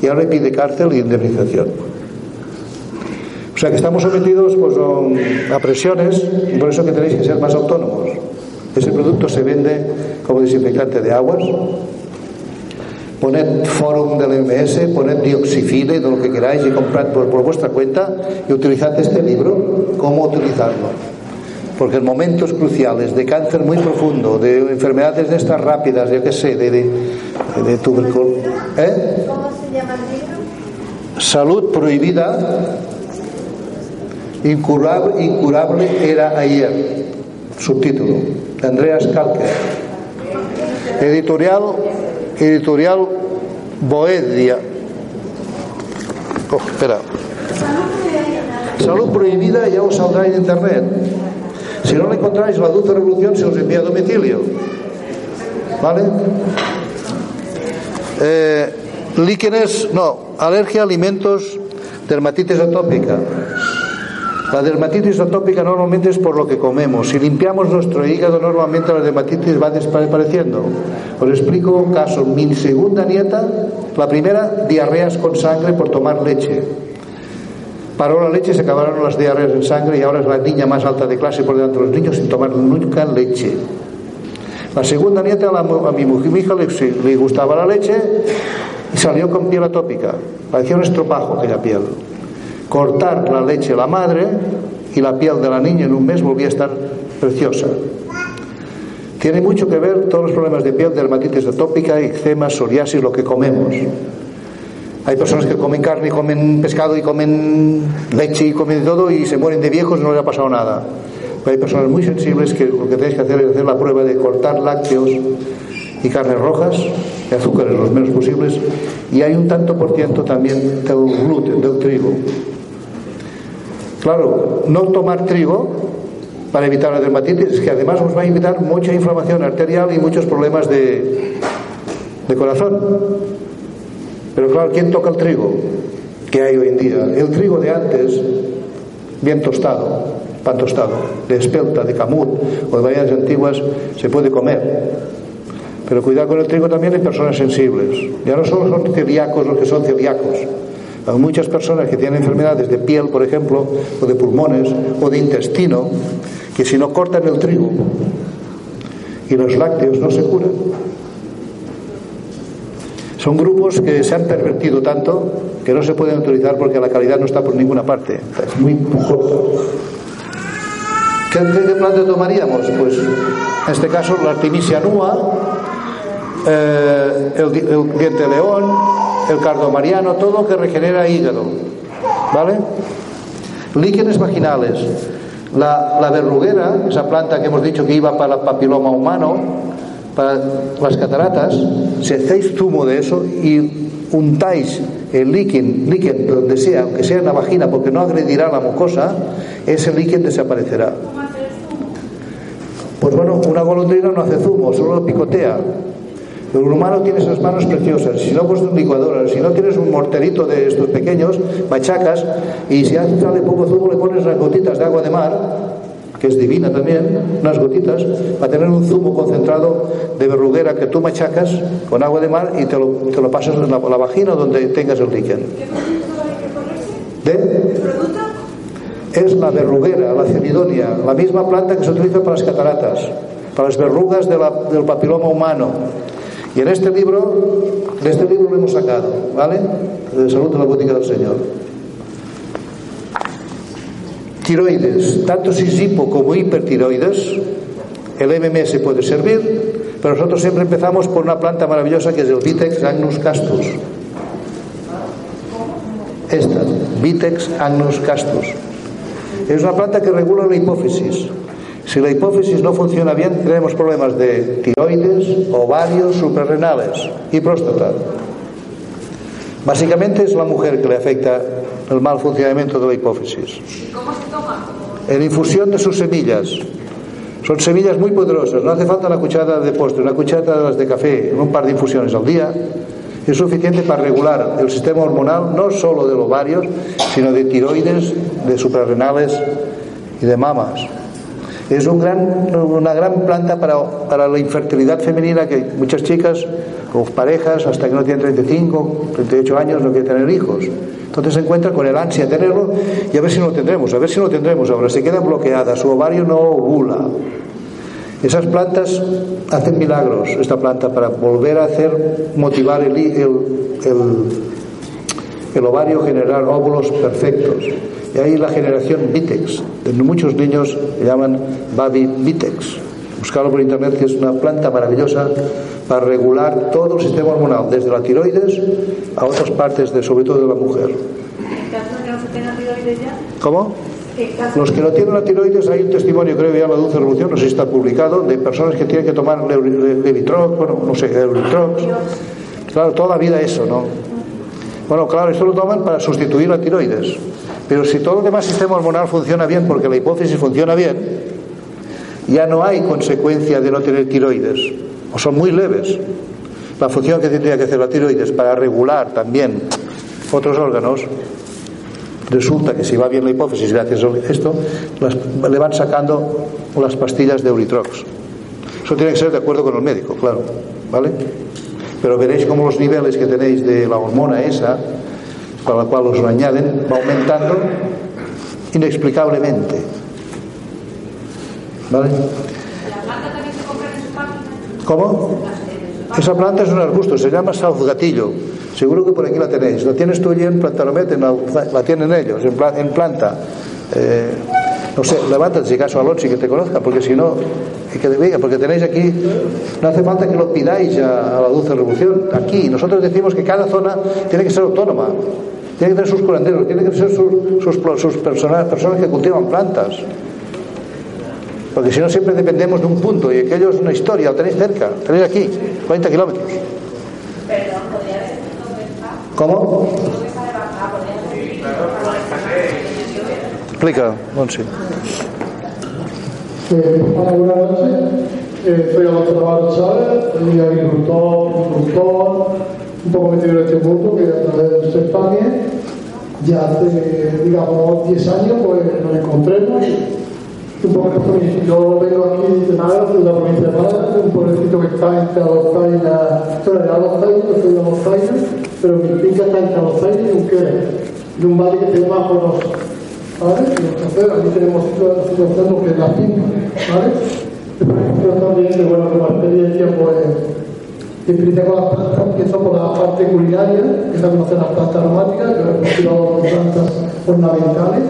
Y ahora le pide cárcel y indemnización. Sea que estamos sometidos pues, a presiones y por eso que tenéis que ser más autónomos. Ese producto se vende como desinfectante de aguas. Poned forum del MS, poned dioxifile, de lo que queráis y comprad por, por vuestra cuenta y utilizad este libro, cómo utilizarlo. Porque en momentos cruciales de cáncer muy profundo, de enfermedades de estas rápidas, yo qué sé, de, de, de tuberculosis. ¿Eh? ¿Cómo se llama el libro? Salud prohibida Incurable, incurable era ayer. Subtítulo. De Andreas Kalker. Editorial, editorial Boedia. Oh, espera. Salud prohibida ya os saldrá en internet. Si no la encontráis, la dulce revolución se os envía a domicilio. ¿Vale? Eh, líquenes, no, alergia a alimentos, dermatitis atópica La dermatitis atópica normalmente es por lo que comemos. Si limpiamos nuestro hígado, normalmente la dermatitis va desapareciendo. Os explico un caso. Mi segunda nieta, la primera, diarreas con sangre por tomar leche. Paró la leche, se acabaron las diarreas en sangre y ahora es la niña más alta de clase por delante de los niños sin tomar nunca leche. La segunda nieta, a mi, hija le, le gustaba la leche y salió con piel atópica. Parecía un estropajo aquella piel. Cortar la leche a la madre y la piel de la niña en un mes volvía a estar preciosa. Tiene mucho que ver todos los problemas de piel, dermatitis atópica, eczema, psoriasis, lo que comemos. Hay personas que comen carne, y comen pescado y comen leche y comen todo y se mueren de viejos y no les ha pasado nada. Pero hay personas muy sensibles que lo que tenéis que hacer es hacer la prueba de cortar lácteos y carnes rojas y azúcares los menos posibles y hay un tanto por ciento también del gluten, del trigo. Claro, no tomar trigo para evitar la dermatitis, que además os va a evitar mucha inflamación arterial y muchos problemas de, de corazón. Pero claro, ¿quién toca el trigo que hay hoy en día? El trigo de antes, bien tostado, pan tostado, de espelta, de camut o de variedades antiguas, se puede comer. Pero cuidado con el trigo también en personas sensibles. Ya no solo son celíacos los que son celíacos. Hay muchas personas que tienen enfermedades de piel, por ejemplo, o de pulmones, o de intestino, que si no cortan el trigo y los lácteos no se curan. Son grupos que se han pervertido tanto que no se pueden utilizar porque la calidad no está por ninguna parte. Es muy corto. ¿Qué, qué planta tomaríamos? Pues en este caso la artemisia nua, eh, el, el diente león, el cardomariano, todo lo que regenera hígado. ¿Vale? Líquenes vaginales. La, la verruguera, esa planta que hemos dicho que iba para el papiloma humano, para las cataratas, si hacéis zumo de eso y untáis el líquen, líquen donde sea, aunque sea en la vagina, porque no agredirá la mucosa, ese líquen desaparecerá. Pues bueno, una golondrina no hace zumo, solo lo picotea. El humano tiene esas manos preciosas. Si no, pues un licuadora. Si no tienes un morterito de estos pequeños, machacas, y si hace sale poco zumo, le pones unas gotitas de agua de mar, que es divina también, unas gotitas, para tener un zumo concentrado de verruguera que tú machacas con agua de mar y te lo, te lo pasas en la, la vagina donde tengas el líquen. ¿De? Es la verruguera, la cenidonia, la misma planta que se utiliza para las cataratas, para las verrugas de la, del papiloma humano. Y en este libro, de este libro lo hemos sacado, ¿vale? De Salud de la Botica del Señor. Tiroides, tanto si es hipo como hipertiroides, el MMS puede servir, pero nosotros siempre empezamos por una planta maravillosa que es el Vitex agnus castus. Esta, Vitex agnus castus. Es una planta que regula la hipófisis. Si la hipófisis no funciona bien, tenemos problemas de tiroides, ovarios, suprarrenales y próstata. Básicamente es la mujer que le afecta el mal funcionamiento de la hipófisis. ¿Cómo se toma? En infusión de sus semillas. Son semillas muy poderosas. No hace falta una cucharada de postre, una cucharada de las de café, un par de infusiones al día. Es suficiente para regular el sistema hormonal, no solo de los ovarios, sino de tiroides, de suprarrenales y de mamas. Es una gran planta para, para la infertilidad femenina que muchas chicas o parejas hasta que no tienen 35, 38 años no quieren tener hijos. Entonces se encuentra con el ansia de tenerlo y a ver si lo tendremos, a ver si lo tendremos ahora. Se queda bloqueada, su ovario no ovula. Esas plantas hacen milagros, esta planta, para volver a hacer, motivar el, el ovario, generar óvulos perfectos. Y ahí la generación Vitex, de muchos niños le llaman Baby Vitex. Buscarlo por internet, que es una planta maravillosa para regular todo el sistema hormonal, desde la tiroides a otras partes, de, sobre todo de la mujer. ¿En caso de que no se tenga tiroides ya? ¿Cómo? ¿En caso Los que no tienen la tiroides, hay un testimonio, creo, ya en la Dulce Revolución, no sé si está publicado, de personas que tienen que tomar Levi- Levitrox, bueno, no sé, Euritrox. Claro, toda la vida eso, ¿no? Bueno, claro, esto lo toman para sustituir la tiroides. Pero si todo el demás sistema hormonal funciona bien, porque la hipófisis funciona bien, ya no hay consecuencia de no tener tiroides, o son muy leves. La función que tendría que hacer la tiroides para regular también otros órganos, Resulta que si va bien la hipófisis gracias a esto, le van sacando las pastillas de Euritrox. Eso tiene que ser de acuerdo con el médico, claro, ¿vale? Pero veréis cómo los niveles que tenéis de la hormona esa, para la cual os lo añaden, va aumentando inexplicablemente. ¿Vale? ¿Cómo? Esa planta es un arbusto, se llama gatillo. Seguro que por aquí la tenéis. La tienes tú allí en Plantalomet, la, la tienen ellos, en planta. Eh, no sé, levántate si acaso a Lonchi que te conozca, porque si no, y que te diga, porque tenéis aquí, no hace falta que lo pidáis a, a la dulce revolución. Aquí, nosotros decimos que cada zona tiene que ser autónoma, tiene que tener sus curanderos, tiene que ser sus, sus, sus personas, personas que cultivan plantas. Porque si no, siempre dependemos de un punto y aquello es una historia, lo tenéis cerca, lo tenéis aquí, 40 kilómetros. ¿Cómo? Explica, Monsi. Eh, buenas noches. Eh, soy Alonso Navarro Chávez, soy agricultor, agricultor, un poco metido en este mundo que a través de usted también, ya hace, digamos, 10 años, pues nos encontremos. Un poco yo vengo aquí de Málaga, de la provincia de Málaga, un pueblecito que está entre Alozainas, bueno, en Alozainas, yo soy de Alozainas, pero mi finca está entre Alozainas y Unquera, de un valle que se llama Jonos. ¿Vale? Entonces, aquí tenemos la situación que es la finca, ¿vale? Pero también, que bueno, como experiencia, pues, experiencia con las plantas empiezo por la parte culinaria, que es la conocer las plantas aromáticas, yo he cultivado plantas ornamentales,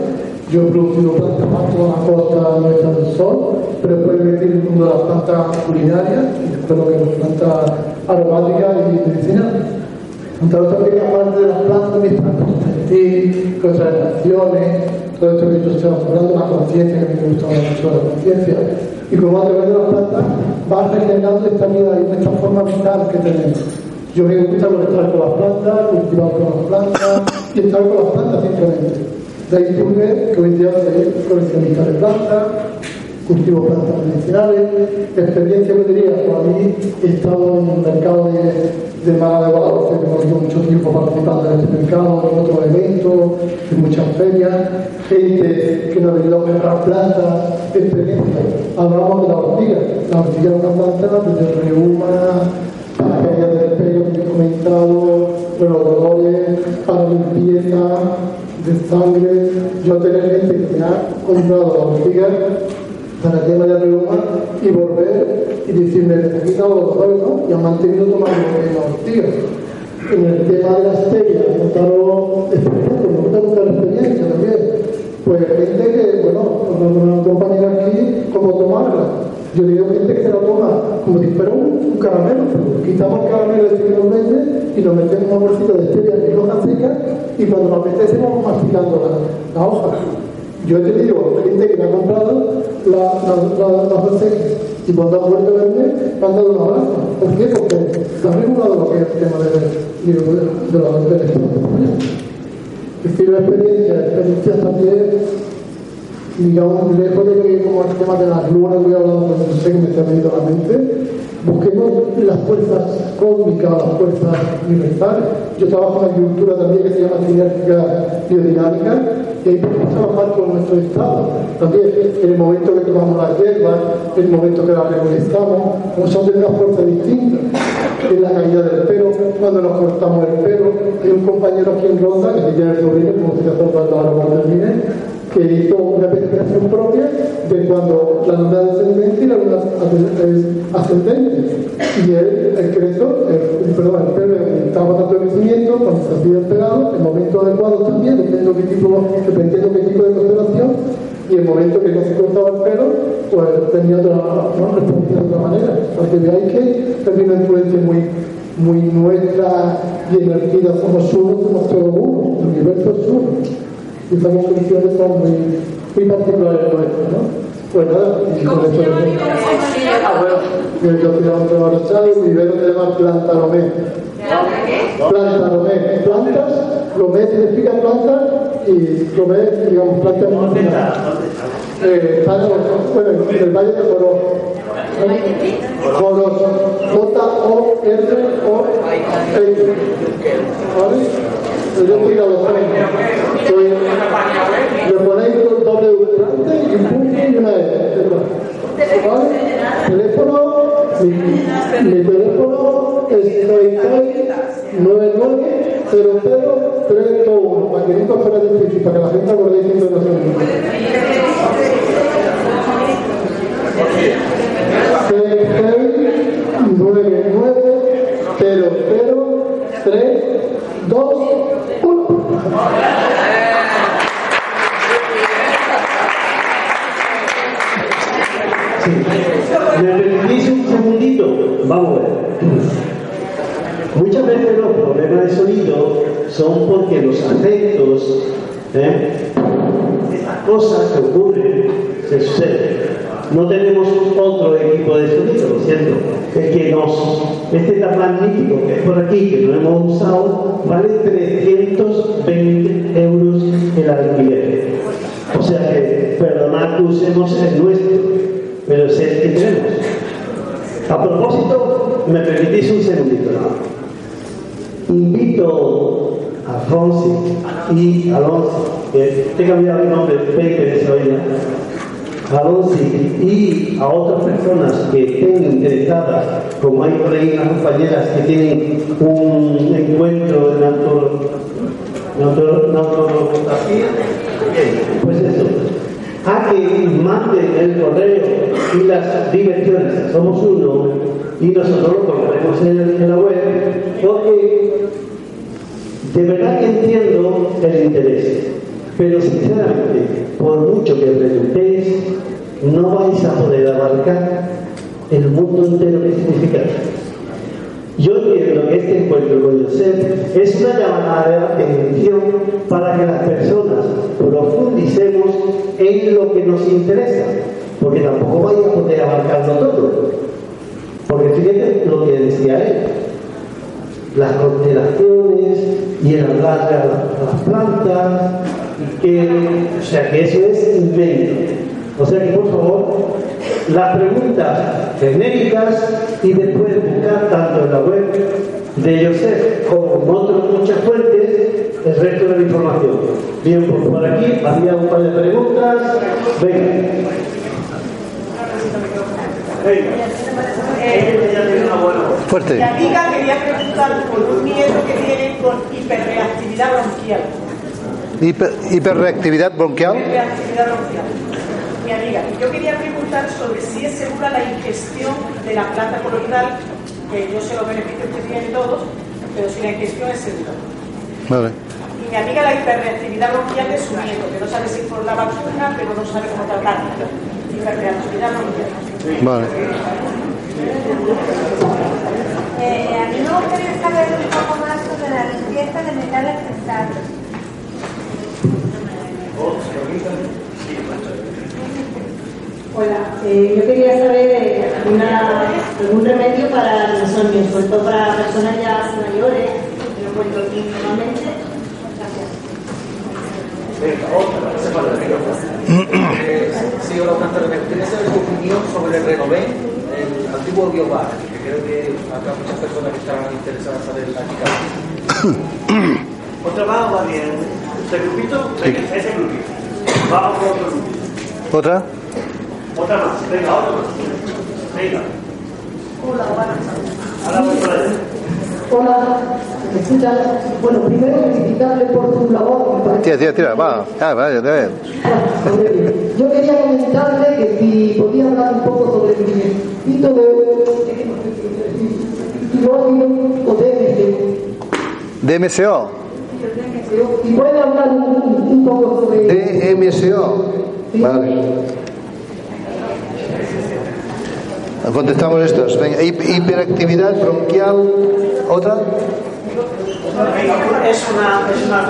yo he producido plantas más toda la costa nuestra del sol, pero después me metí en el mundo de las plantas culinarias, y después lo que es las plantas aromáticas y medicinales. Entonces también aparte de las plantas, mis plantas textil, concentraciones, todo esto que yo estoy hablando, la conciencia, que a mí me gusta mucho la conciencia. Y como a través de las plantas vas regenerando esta vida y esta forma vital que tenemos. Yo me gusta conectar con las plantas, cultivar con las plantas y estar con las plantas simplemente. De ahí tuve que hoy día soy coleccionista de plantas, cultivo plantas medicinales, experiencia que diría, para mí he estado en el mercado de, de de Guadalajara, que hemos mucho tiempo participando en este mercado, en otros eventos, en muchas ferias, gente que nos ha venido a comprar plantas, experiencia. Hablamos de la ortiga, la ortiga es una planta de reuma, para caída del pelo que he comentado, bueno, dolores, para limpieza de sangre. Yo tengo gente que ha comprado la ortiga para el tema de reuma y volver y decirme necesito los dolores, ¿no? Y han mantenido tomando la ortiga. En el tema de la stevia, he notado experiencia, me gusta mucho la experiencia también. Pues gente que, bueno, una compañera aquí, ¿cómo tomarla? Yo digo gente que se la toma como si fuera un, caramelo, quitamos el caramelo este que nos y nos metemos una bolsita de stevia en hoja seca y cuando nos apetece vamos masticando la, la hoja. Yo he tenido gente que me ha comprado la, la, la, la receta y cuando ha vuelto a verme me han dado un abrazo. ¿Por qué? Porque se ha regulado lo que es el tema de, de, de, los beneficios. Es decir, la experiencia, también, digamos, lejos de que como el tema de las lunas voy hablando, no sé que me está venido a la mente, busquemos las fuerzas cósmicas, las fuerzas universales. Yo trabajo en agricultura también que se llama cinética biodinámica y ahí podemos trabajar con nuestro estado. También en el momento que tomamos las hierbas, en el momento que las regulizamos, nosotros tenemos una fuerza distinta. En la caída del pelo, cuando nos cortamos el pelo, hay un compañero aquí en Ronda, que se llama el sobrino, como se cuando ahora termine, que hizo una investigación propia de cuando la luna descendente y la luna ascendente. Y él, el crezo, el, perdón, el pelo estaba tanto de crecimiento, cuando se hacía el pelado, el momento adecuado también, dependiendo qué tipo, dependiendo qué tipo de constelación, y el momento que no se cortaba el pelo, pues tenía otra, ¿no? respondía de otra manera. Para que veáis que también una influencia muy, muy nuestra y energía somos uno, somos todos uno, el universo es uno y estas conclusiones son muy, muy particulares nuestras, ¿no? Pues nada, y con esto Ah, bueno, yo hablando de Chávez y mi vero se llama Plantaromé. Plantaromé, plantas, Lomé significa planta y Lomé, digamos, planta medicinal. Eh, el- bueno, en el Valle de Joró. Joros, J-O-R-O-S. ¿Vale? Yo tirado los le ponéis un doble V y un punto y una E. ¿Vale? Teléfono, mi, mi teléfono es 99 00 para que nunca fuera difícil, para que la gente acorde diciendo no nueve nueve cero cero tres dos uno ¿Me permitís un segundito? Vamos a ver. Muchas veces los problemas de sonido son porque los afectos, ¿eh? estas cosas que ocurren, se suceden. No tenemos otro equipo de sonido, lo siento. Es que nos, este tan magnífico que es por aquí, que no hemos usado, vale 320 euros el alquiler. O sea que, perdonad que usemos el nuestro, pero es el que tenemos. A propósito, me permitís un segundito. Invito a Fonsi y Alonso, que te he cambiado el nombre, Pepe de Alonso y a otras personas que estén interesadas, como hay por ahí unas compañeras que tienen un encuentro de naturología, pues eso, a que manden el correo y las direcciones, somos uno, y nosotros lo colocaremos en, en la web, porque de verdad que entiendo el interés, pero sinceramente, por mucho que preguntéis, no vais a poder abarcar el mundo entero que significa. Yo entiendo que este encuentro con Josep es una llamada de atención para que las personas profundicemos en lo que nos interesa, porque tampoco vais a poder abarcarlo todo. Porque fíjate lo que decía él, las constelaciones y el hablar de las plantas, que, o sea que eso es inmenso. O sea que por favor, las preguntas genéricas y después buscar tanto en la web de Joseph como en otras muchas fuentes el resto de la información. Bien, pues por aquí había un par de preguntas. Venga. Fuerte. Mi amiga quería preguntar por un miedo que tiene con hiperreactividad bronquial. Hiper, hiperreactividad bronquial. Hiperreactividad bronquial. Mi amiga, yo quería preguntar sobre si es segura la ingestión de la planta coloidal, que yo sé los beneficios que tienen todos, pero si la ingestión es segura. Vale. Y mi amiga la hiperreactividad bronquial de su nieto, que no sabe si por la vacuna, pero no sabe cómo tratarla. Hiperreactividad bronquial. Vale. Eh, a mí me gustaría saber un poco más sobre la limpieza de metales pesados. Hola, eh, yo quería saber eh, alguna- algún remedio para los insomnio, sobre todo para personas ya mayores, que no pueden dormir normalmente. Eh, Sí, hola, tardes. Me gustaría saber tu opinión sobre el Renové, el antiguo Biobar, que creo que habrá muchas personas que estarán interesadas en saber la chica. <coughs> ¿Otra más o va bien? ¿Este grupito? Ese grupito. Vamos con otro grupito. ¿Otra? Otra más. Venga, otra más. Venga. Hola, buenas Ahora voy por ahí. Hola, ¿me escuchas? Bueno, primero felicitarle por su labor. me parece Tira, tira, tira, va. Ah, vaya, vaya. Yo quería comentarle que si podía hablar un poco sobre el mito de tiroides o Puede hablar un, poco sobre DMSO. Vale. Contestamos estos. Venga, hip- hiperactividad bronquial. ¿Otra? Es una, es una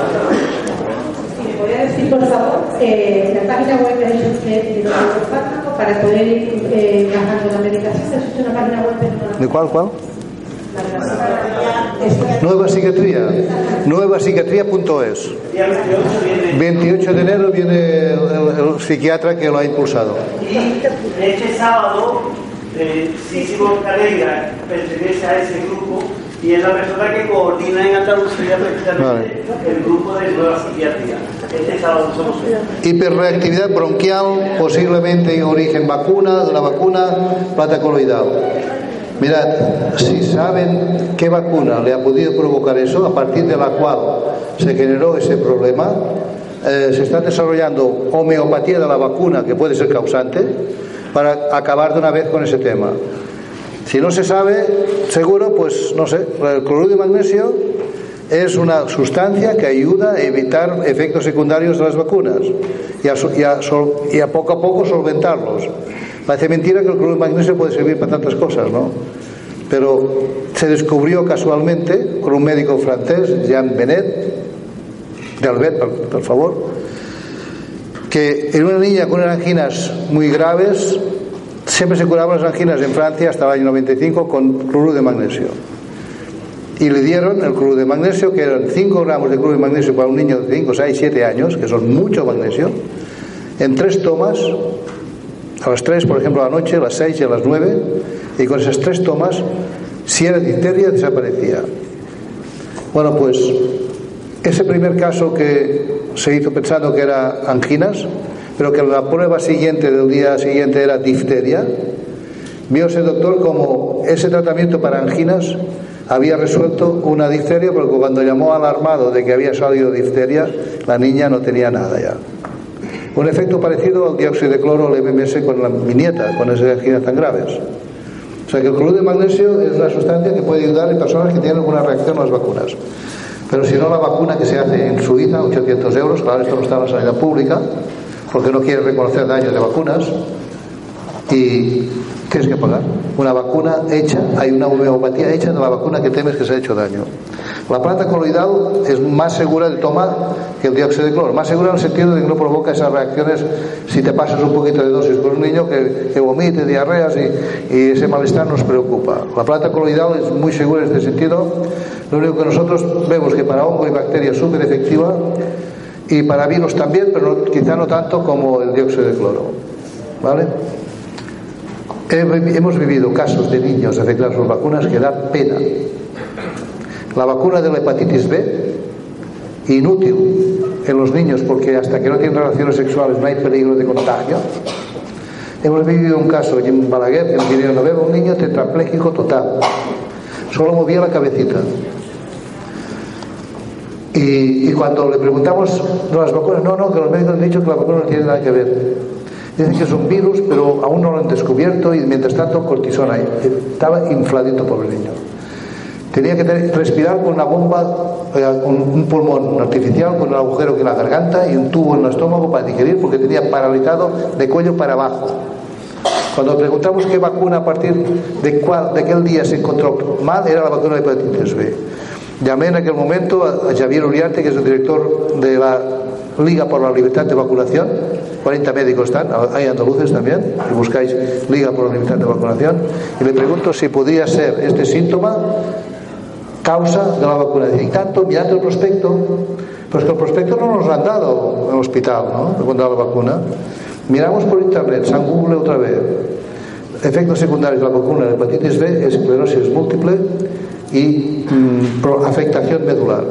Si me podría decir, por favor, eh, la página web de, de, de los fármacos para poder ir eh, bajando la medicación. Es una página web, no ¿De cuál, cuál? Nueva psiquiatría. Nuevapsiquiatría.es. día 28 viene. 28 de enero viene el, el- el psiquiatra que lo ha impulsado. Y este sábado, eh, Sísimo pertenece a ese grupo y es la persona que coordina en Andalucía precisamente el grupo de nueva psiquiatría. Este sábado somos Hiperreactividad bronquial, posiblemente en origen vacuna, de la vacuna plata coloidal. Mirad, si saben qué vacuna le ha podido provocar eso, a partir de la cual se generó ese problema, eh, se está desarrollando homeopatía de la vacuna, que puede ser causante, para acabar de una vez con ese tema. Si no se sabe, seguro, pues no sé, el cloruro de magnesio es una sustancia que ayuda a evitar efectos secundarios de las vacunas y a, poco a poco solventarlos. Parece mentira que el cloruro de magnesio puede servir para tantas cosas, ¿no? Pero se descubrió casualmente con un médico francés, Jean Benet, de Albert, por, favor, que en una niña con unas anginas muy graves, siempre se curaban las anginas en Francia hasta el año 95 con cloruro de magnesio. Y le dieron el cloruro de magnesio, que eran 5 gramos de cloruro de magnesio para un niño de 5, 6, 7 años, que son mucho magnesio, en tres tomas, a las 3, por ejemplo, a la noche, a las 6 y a las 9, y con esas tres tomas, si era difteria, desaparecía. Bueno, pues ese primer caso que se hizo pensando que era anginas, pero que la prueba siguiente del día siguiente era difteria, vio ese doctor como ese tratamiento para anginas había resuelto una difteria, porque cuando llamó alarmado de que había salido difteria, la niña no tenía nada ya. Un efecto parecido al dióxido de cloro, el MMS, con la, mi nieta, con esas tan graves. O sea que el cloruro de magnesio es una sustancia que puede ayudar en personas que tienen alguna reacción a las vacunas. Pero si no, la vacuna que se hace en Suiza, 800 euros, claro, esto no está en la sanidad pública, porque no quiere reconocer daños de vacunas, y tienes que pagar. Una vacuna hecha, hay una homeopatía hecha de la vacuna que temes que se ha hecho daño. La planta coloidal es más segura de tomar que el dióxido de cloro, más segura en el sentido de que no provoca esas reacciones si te pasas un poquito de dosis con un niño que, vomite, diarreas y, ese malestar nos preocupa. La planta coloidal es muy segura en este sentido, lo único que nosotros vemos que para hongo y bacteria es súper efectiva y para virus también, pero quizá no tanto como el dióxido de cloro. ¿Vale? Hemos vivido casos de niños afectados por vacunas que da pena. La vacuna de la hepatitis B, inútil en los niños porque hasta que no tienen relaciones sexuales no hay peligro de contagio. Hemos vivido un caso en Balaguer, en Pirineo Noveno, un niño tetrapléjico total. Solo movía la cabecita. Y, cuando le preguntamos de las vacunas, no, no, que los médicos han dicho que la vacuna no tiene nada que ver. Dicen que es un virus, pero aún no lo han descubierto y mientras tanto cortisona. Estaba infladito por el niño. Tenía que respirar con una bomba, eh, un pulmón artificial, con un agujero en la garganta y un tubo en el estómago para digerir porque tenía paralizado de cuello para abajo. Cuando preguntamos qué vacuna a partir de, cuál, de aquel día se encontró mal, era la vacuna de hepatitis B. Llamé en aquel momento a Javier Uriarte, que es el director de la Liga por la Libertad de Vacunación. 40 médicos están, hay andaluces también, y buscáis Liga por la Libertad de Vacunación. Y le pregunto si podría ser este síntoma causa de la vacuna. Y tanto, mirando el prospecto, pues que el prospecto no nos lo han dado en el hospital, ¿no? Cuando la vacuna. Miramos por internet, San Google otra vez. Efectos secundarios de la vacuna hepatitis B, esclerosis múltiple y mmm, afectación medular.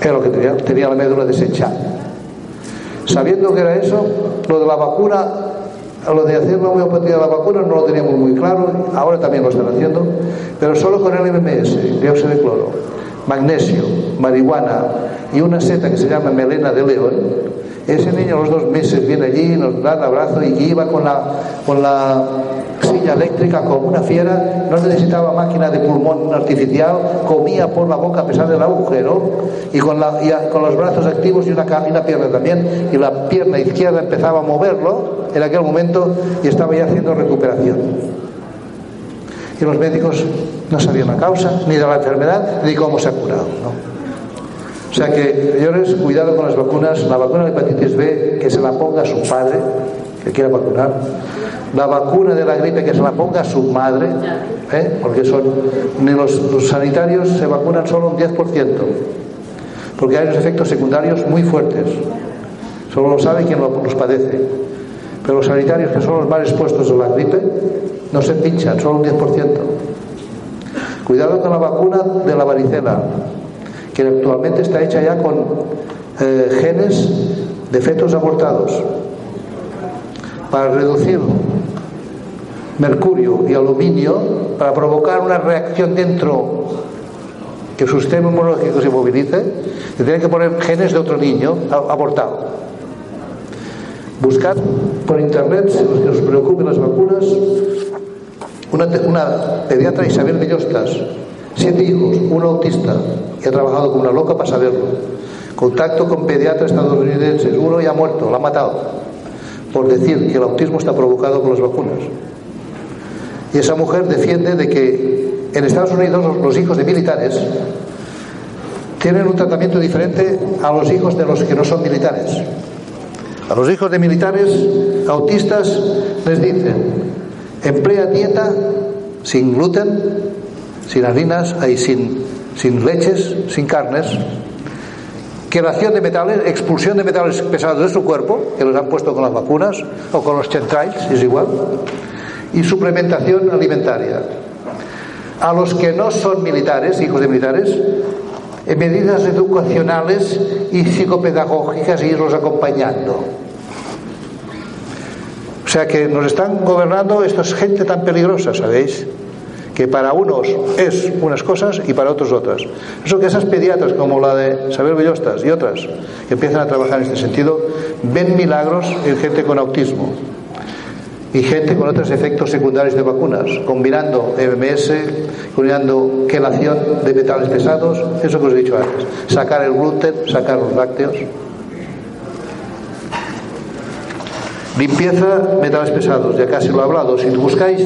Era lo que tenía, tenía la médula desechada. Sabiendo que era eso, lo de la vacuna, lo de hacer la homeopatía de la vacuna no lo teníamos muy claro, ahora también lo están haciendo, pero solo con el MMS, dióxido de cloro, magnesio, marihuana y una seta que se llama melena de león, ese niño a los dos meses viene allí, nos da el abrazo y iba con la, con la silla eléctrica como una fiera, no necesitaba máquina de pulmón artificial, comía por la boca a pesar del agujero y con, la, y con los brazos activos y una, y pierna también, y la pierna izquierda empezaba a moverlo en aquel momento y estaba ya haciendo recuperación. Y los médicos no sabían la causa, ni de la enfermedad, ni cómo se ha curado. O sea que, señores, cuidado con las vacunas. La vacuna de hepatitis B, que se la ponga su padre, que quiera vacunar. La vacuna de la gripe, que se la ponga su madre, ¿eh? porque son, los, los sanitarios se vacunan solo un 10%, porque hay unos efectos secundarios muy fuertes. Solo lo sabe quien los padece. Pero los sanitarios, que son los más expuestos a la gripe, no se pinchan, solo un 10%. Cuidado con la vacuna de la varicela, que actualmente está hecha ya con eh, genes de fetos abortados para reducir mercurio y aluminio para provocar una reacción dentro que su sistema inmunológico se movilice, se tienen que poner genes de otro niño abortado. Buscad por internet, si los que os preocupen las vacunas, una, una pediatra Isabel Bellostas, siete hijos, un autista, y ha trabajado como una loca para saberlo. Contacto con pediatras estadounidenses, uno ya muerto, lo ha matado, por decir que el autismo está provocado por las vacunas. Y esa mujer defiende de que en Estados Unidos los, hijos de militares tienen un tratamiento diferente a los hijos de los que no son militares. A los hijos de militares autistas les dicen, emplea dieta sin gluten, sin harinas, sin, sin leches, sin carnes, quemación de metales, expulsión de metales pesados de su cuerpo, que los han puesto con las vacunas o con los chemtrails, es igual, y suplementación alimentaria. A los que no son militares, hijos de militares, en medidas educacionales y psicopedagógicas y irlos acompañando. O sea que nos están gobernando, esto es gente tan peligrosa, ¿sabéis? Que para unos es unas cosas y para otros otras. Eso que esas pediatras como la de Saber Bellostas y otras que empiezan a trabajar en este sentido, ven milagros en gente con autismo y gente con otros efectos secundarios de vacunas, combinando MMS, combinando quelación de metales pesados, eso que os he dicho antes, sacar el gluten, sacar los lácteos. Limpieza, metales pesados, ya casi lo he hablado. Si buscáis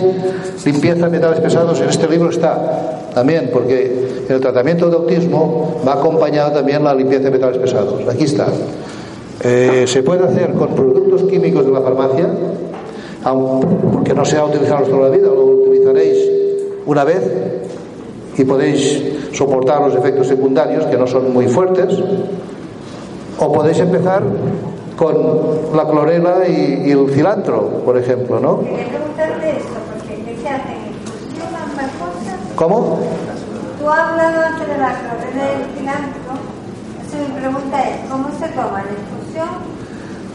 limpieza, metales pesados, en este libro está también, porque el tratamiento de autismo va acompañado también la limpieza de metales pesados. Aquí está. Eh, se puede hacer con productos químicos de la farmacia, aunque no sea utilizarlos toda la vida, lo utilizaréis una vez y podéis soportar los efectos secundarios que no son muy fuertes, o podéis empezar con la clorela y, el cilantro, por ejemplo, ¿no? ¿Cómo? Tú has hablado antes de la clorela y el cilantro. mi pregunta es, ¿cómo se toma la infusión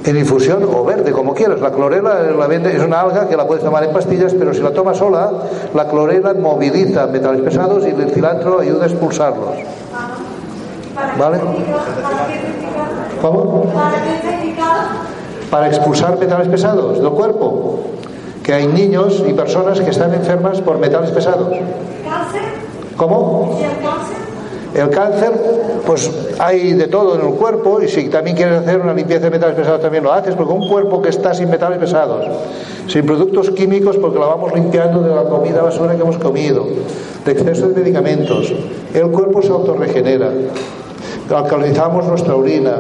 en infusión o verde, como quieras. La clorela la vende, es una alga que la puedes tomar en pastillas, pero si la tomas sola, la clorela moviliza metales pesados y el cilantro ayuda a expulsarlos. ¿Vale? ¿Cómo? Para expulsar metales pesados del cuerpo. Que hay niños y personas que están enfermas por metales pesados. ¿Cómo? El cáncer, pues hay de todo en el cuerpo y si también quieres hacer una limpieza de metales pesados también lo haces, porque un cuerpo que está sin metales pesados, sin productos químicos porque la vamos limpiando de la comida basura que hemos comido, de exceso de medicamentos, el cuerpo se autorregenera, alcalinizamos nuestra orina,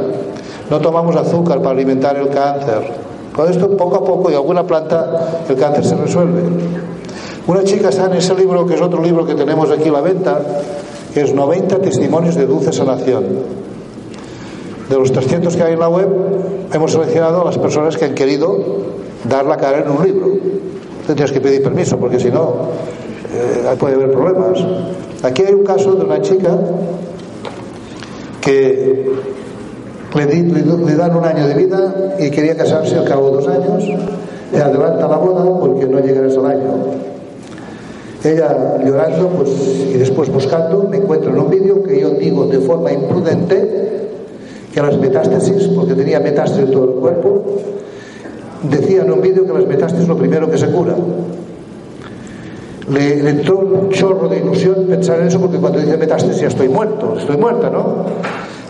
no tomamos azúcar para alimentar el cáncer. Con esto poco a poco y alguna planta el cáncer se resuelve. Una chica está en ese libro, que es otro libro que tenemos aquí a la venta, es 90 testimonios de dulce sanación. De los 300 que hay en la web, hemos seleccionado a las personas que han querido dar la cara en un libro. Tendrías que pedir permiso, porque si no, eh, puede haber problemas. Aquí hay un caso de una chica que le, le, dan un año de vida y quería casarse al cabo de dos años, le adelanta la boda porque no llegará al año ella llorando pues, y después buscando, me encuentro en un vídeo que yo digo de forma imprudente que las metástasis, porque tenía metástasis en todo el cuerpo, decía en un vídeo que las metástasis es lo primero que se cura. Le, entró un chorro de ilusión pensar en eso porque cuando dice metástasis ya estoy muerto, estoy muerta, ¿no?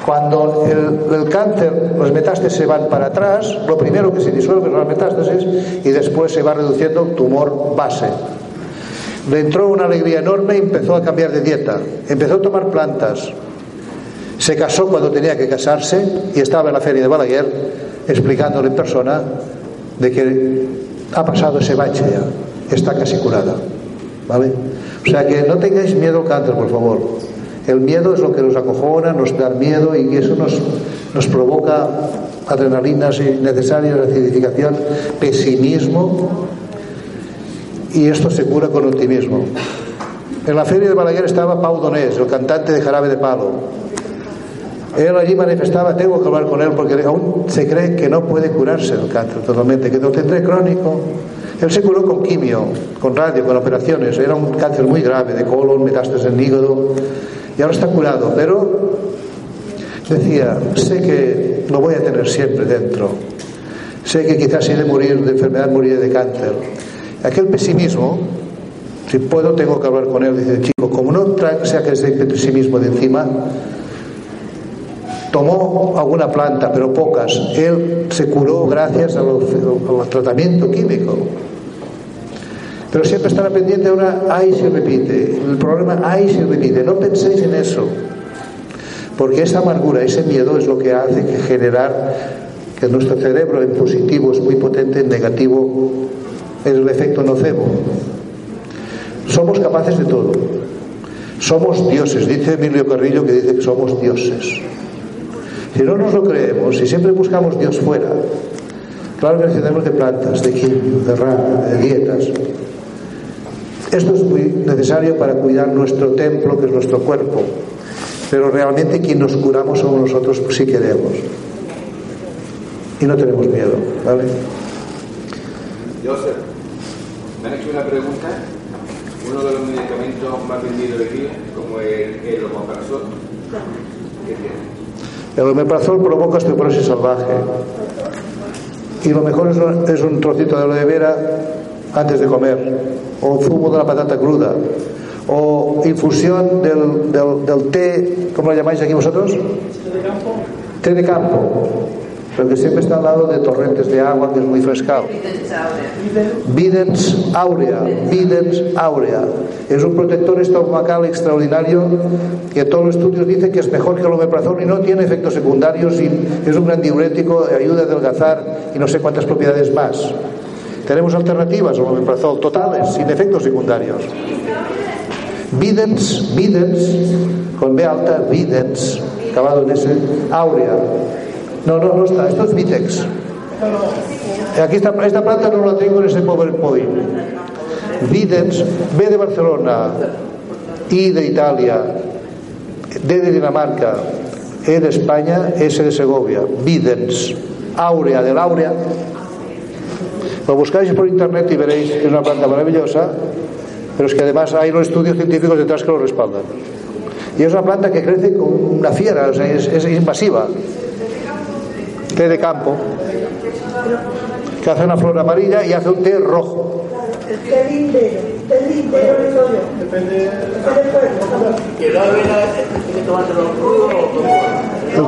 Cuando el, cáncer, las metástasis se van para atrás, lo primero que se disuelve son las metástasis y después se va reduciendo tumor base. Le entró una alegría enorme y empezó a cambiar de dieta. Empezó a tomar plantas. Se casó cuando tenía que casarse y estaba en la feria de Balaguer explicándole en persona de que ha pasado ese bache ya, está casi curada. ¿Vale? O sea que no tengáis miedo cáncer, por favor. El miedo es lo que nos acojona, nos da miedo y eso nos, nos provoca adrenalinas innecesarias, acidificación, pesimismo y esto se cura con optimismo. En la feria de Balaguer estaba Pau Donés, el cantante de Jarabe de Palo. Él allí manifestaba, tengo que hablar con él porque aún se cree que no puede curarse el cáncer totalmente, que lo tendré crónico. Él se curó con quimio, con radio, con operaciones. Era un cáncer muy grave de colon, metástasis en hígado y ahora está curado. Pero decía, sé que lo voy a tener siempre dentro. Sé que quizás si he de morir de enfermedad, moriré de cáncer. Aquel pesimismo, si puedo, tengo que hablar con él. Dice, chico, como no saque ese pesimismo de encima, tomó alguna planta, pero pocas. Él se curó gracias al, tratamiento químico. Pero siempre estará pendiente ahora, ahí se repite. El problema, ahí se repite. No penséis en eso. Porque esa amargura, ese miedo es lo que hace que generar que nuestro cerebro en positivo es muy potente, en negativo es el efecto nocebo. Somos capaces de todo. Somos dioses. Dice Emilio Carrillo que dice que somos dioses. Si no nos lo creemos, si siempre buscamos Dios fuera, claro que necesitamos de plantas, de quimio, de rana, de dietas. Esto es muy necesario para cuidar nuestro templo, que es nuestro cuerpo. Pero realmente quien nos curamos somos nosotros si queremos. Y no tenemos miedo, ¿vale? Joseph, me han hecho una pregunta. Uno de los medicamentos más vendidos aquí, como el, el omeprazol, ¿qué tiene? El omeprazol provoca osteoporosis salvaje. Y lo mejor es un, es un trocito de aloe vera antes de comer, o zumo de la patata cruda, o infusión del, del, del té, ¿cómo lo llamáis aquí vosotros? Té de campo. Té de campo pero que siempre está al lado de torrentes de agua, que es muy frescado. Videns aurea, Videns aurea. Es un protector estomacal extraordinario que todos los estudios dicen que es mejor que el omeprazol y no tiene efectos secundarios y es un gran diurético, ayuda a adelgazar y no sé cuántas propiedades más. Tenemos alternativas al omeprazol totales, sin efectos secundarios. Videns, Videns, con B alta, Videns, acabado en S, aurea. No, no, no está. Esto es Vitex. Eh, aquí está, esta planta no la tengo en ese PowerPoint. Videns, B de Barcelona, I de Italia, D de Dinamarca, E de España, S de Segovia. Videns, Áurea de Laurea. Lo buscáis por internet y veréis que es una planta maravillosa, pero es que además hay los estudios científicos detrás que lo respaldan. Y es una planta que crece como una fiera, o sea, es, es invasiva. Té de campo, que hace una flor amarilla y hace un té rojo. El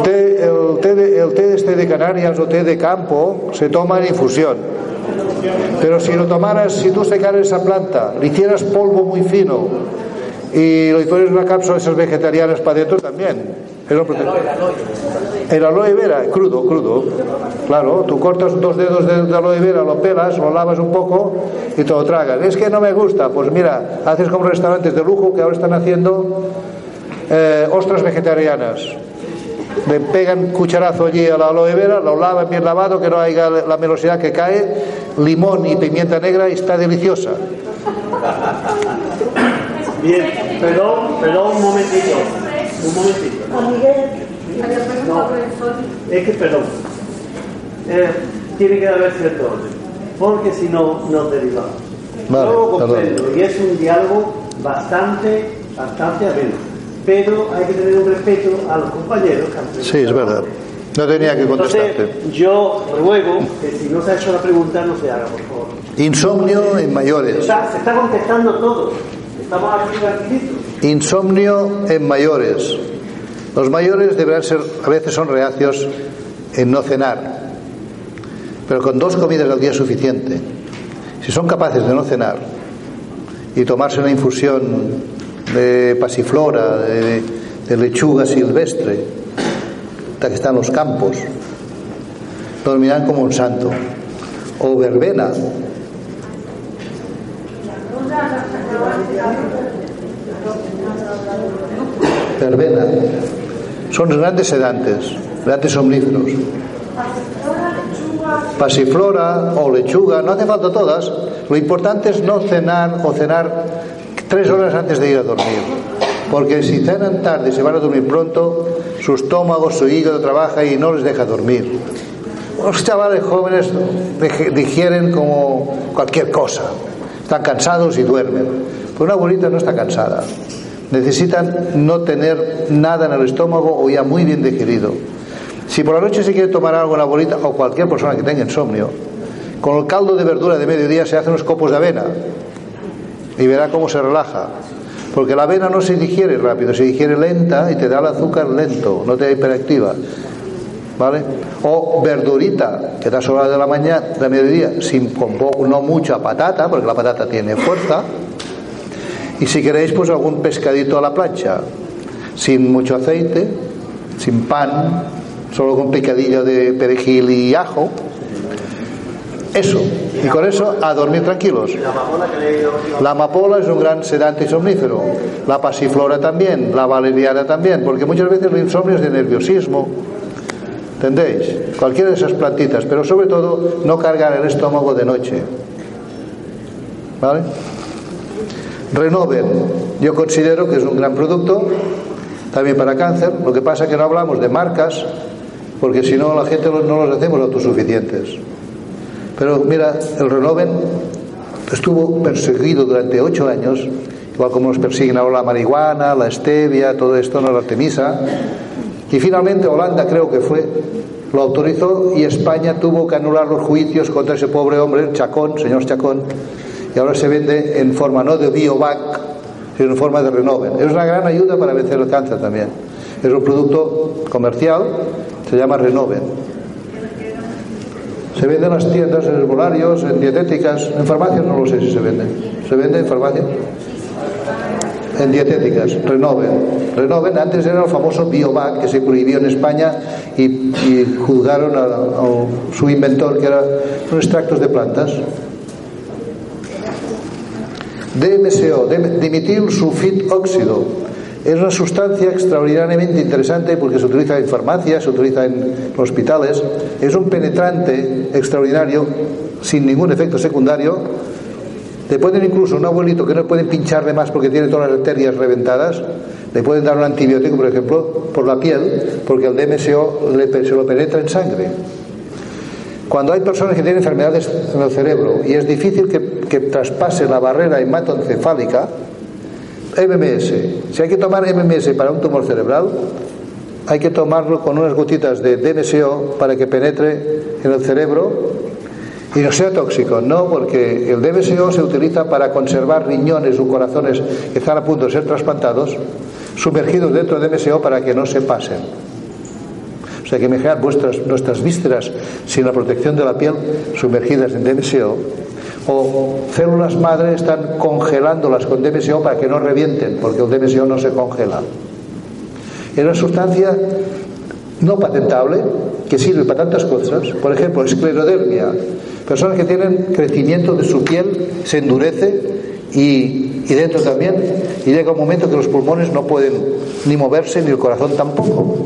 té el, té de, el té este de Canarias o té de campo se toma en infusión. Pero si lo tomaras, si tú secaras esa planta, le hicieras polvo muy fino y lo hicieras una cápsula de esas vegetarianas para adentro también. El aloe vera, crudo, crudo. Claro, tú cortas dos dedos de, de aloe vera, lo pelas, lo lavas un poco y te lo tragas. Es que no me gusta. Pues mira, haces como restaurantes de lujo que ahora están haciendo eh, ostras vegetarianas. Le pegan cucharazo allí a la aloe vera, lo lavan bien lavado, que no haya la melosidad que cae, limón y pimienta negra y está deliciosa. Bien, perdón, perdón un momentito. Un momentito. A Miguel. No, es que, perdón. Eh, tiene que haber cierto orden, porque si no, nos derivamos. Vale, Yo lo perdón. comprendo y es un diálogo bastante, bastante ameno. Pero hay que tener un respeto a los compañeros que han Sí, es verdad. No tenía que contestarte. Entonces, yo ruego que si no se ha hecho la pregunta, no se haga, por favor. Insomnio en mayores. Está- se está contestando todo. Estamos aquí tranquilitos. Insomnio en mayores. Los mayores deberán ser, a veces son reacios en no cenar, pero con dos comidas al día suficiente. Si son capaces de no cenar y tomarse una infusión de pasiflora, de, de lechuga silvestre, hasta que están los campos, dormirán como un santo. O verbena, verbena. Son grandes sedantes, grandes somníferos. Pasiflora o lechuga, no hace falta todas. Lo importante es no cenar o cenar tres horas antes de ir a dormir. Porque si cenan tarde y se van a dormir pronto, su estómago, su hígado trabaja y no les deja dormir. Los chavales jóvenes digieren como cualquier cosa. Están cansados y duermen. Pero una abuelita no está cansada. Necesitan no tener nada en el estómago o ya muy bien digerido. Si por la noche se quiere tomar algo en la abuelita o cualquier persona que tenga insomnio, con el caldo de verdura de mediodía se hacen unos copos de avena y verá cómo se relaja. Porque la avena no se digiere rápido, se digiere lenta y te da el azúcar lento, no te da hiperactiva. ¿Vale? O verdurita, que da sola de la mañana, de mediodía, sin con no mucha patata, porque la patata tiene fuerza. Y si queréis, pues algún pescadito a la plancha, sin mucho aceite, sin pan, solo con picadillo de perejil y ajo. Eso. Y con eso a dormir tranquilos. La amapola es un gran sedante y somnífero. La pasiflora también, la valeriana también, porque muchas veces el insomnio es de nerviosismo. ¿Entendéis? Cualquiera de esas plantitas, pero sobre todo no cargar el estómago de noche. ¿Vale? Renoven. Yo considero que es un gran producto también para cáncer. Lo que pasa es que no hablamos de marcas, porque si no la gente no los hacemos autosuficientes. Pero mira, el Renoven estuvo perseguido durante ocho años, igual como nos persiguen ahora la marihuana, la stevia, todo esto, no la artemisa. Y finalmente Holanda creo que fue, lo autorizó y España tuvo que anular los juicios contra ese pobre hombre, Chacón, señor Chacón, y ahora se vende en forma no de biovac, sino en forma de Renoven. Es una gran ayuda para vencer el cáncer también. Es un producto comercial, se llama Renoven. Se vende en las tiendas, en herbolarios, en dietéticas, en farmacias no lo sé si se vende. ¿Se vende en farmacias? En dietéticas, Renoven. Renoven antes era el famoso Biovac que se prohibió en España y, y juzgaron a, a, su inventor que era son extractos de plantas. DMSO, dimitil sulfit óxido es una sustancia extraordinariamente interesante porque se utiliza en farmacias, se utiliza en hospitales. Es un penetrante extraordinario sin ningún efecto secundario. Le pueden incluso un abuelito que no pueden pincharle más porque tiene todas las arterias reventadas, le pueden dar un antibiótico, por ejemplo, por la piel, porque el DMSO se lo penetra en sangre. Cuando hay personas que tienen enfermedades en el cerebro y es difícil que, que traspase la barrera hematoencefálica, MMS. Si hay que tomar MMS para un tumor cerebral, hay que tomarlo con unas gotitas de DMSO para que penetre en el cerebro y no sea tóxico. No, porque el DMSO se utiliza para conservar riñones o corazones que están a punto de ser trasplantados, sumergidos dentro de DMSO para que no se pasen. O sea que imaginar vuestras, nuestras vísceras sin la protección de la piel sumergidas en DMSO o células madre están congelándolas con DMSO para que no revienten, porque el DMSO no se congela. Es una sustancia no patentable que sirve para tantas cosas, por ejemplo, esclerodermia. Personas que tienen crecimiento de su piel se endurece y, y dentro también, y llega un momento que los pulmones no pueden ni moverse ni el corazón tampoco.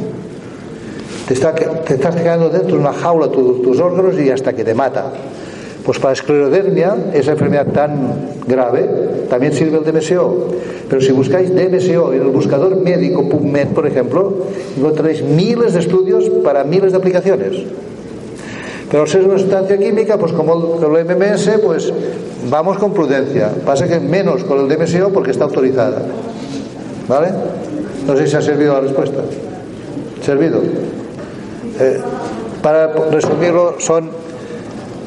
Te, está, te estás quedando dentro de una jaula tus órganos y hasta que te mata. Pues para esclerodermia, esa enfermedad tan grave, también sirve el DMSO. Pero si buscáis DMSO en el buscador médico PubMed, por ejemplo, encontraréis miles de estudios para miles de aplicaciones. Pero al ser una sustancia química, pues como el MMS, pues vamos con prudencia. Pasa que menos con el DMSO porque está autorizada. ¿Vale? No sé si ha servido la respuesta. ¿Servido? Eh, para resumirlo, son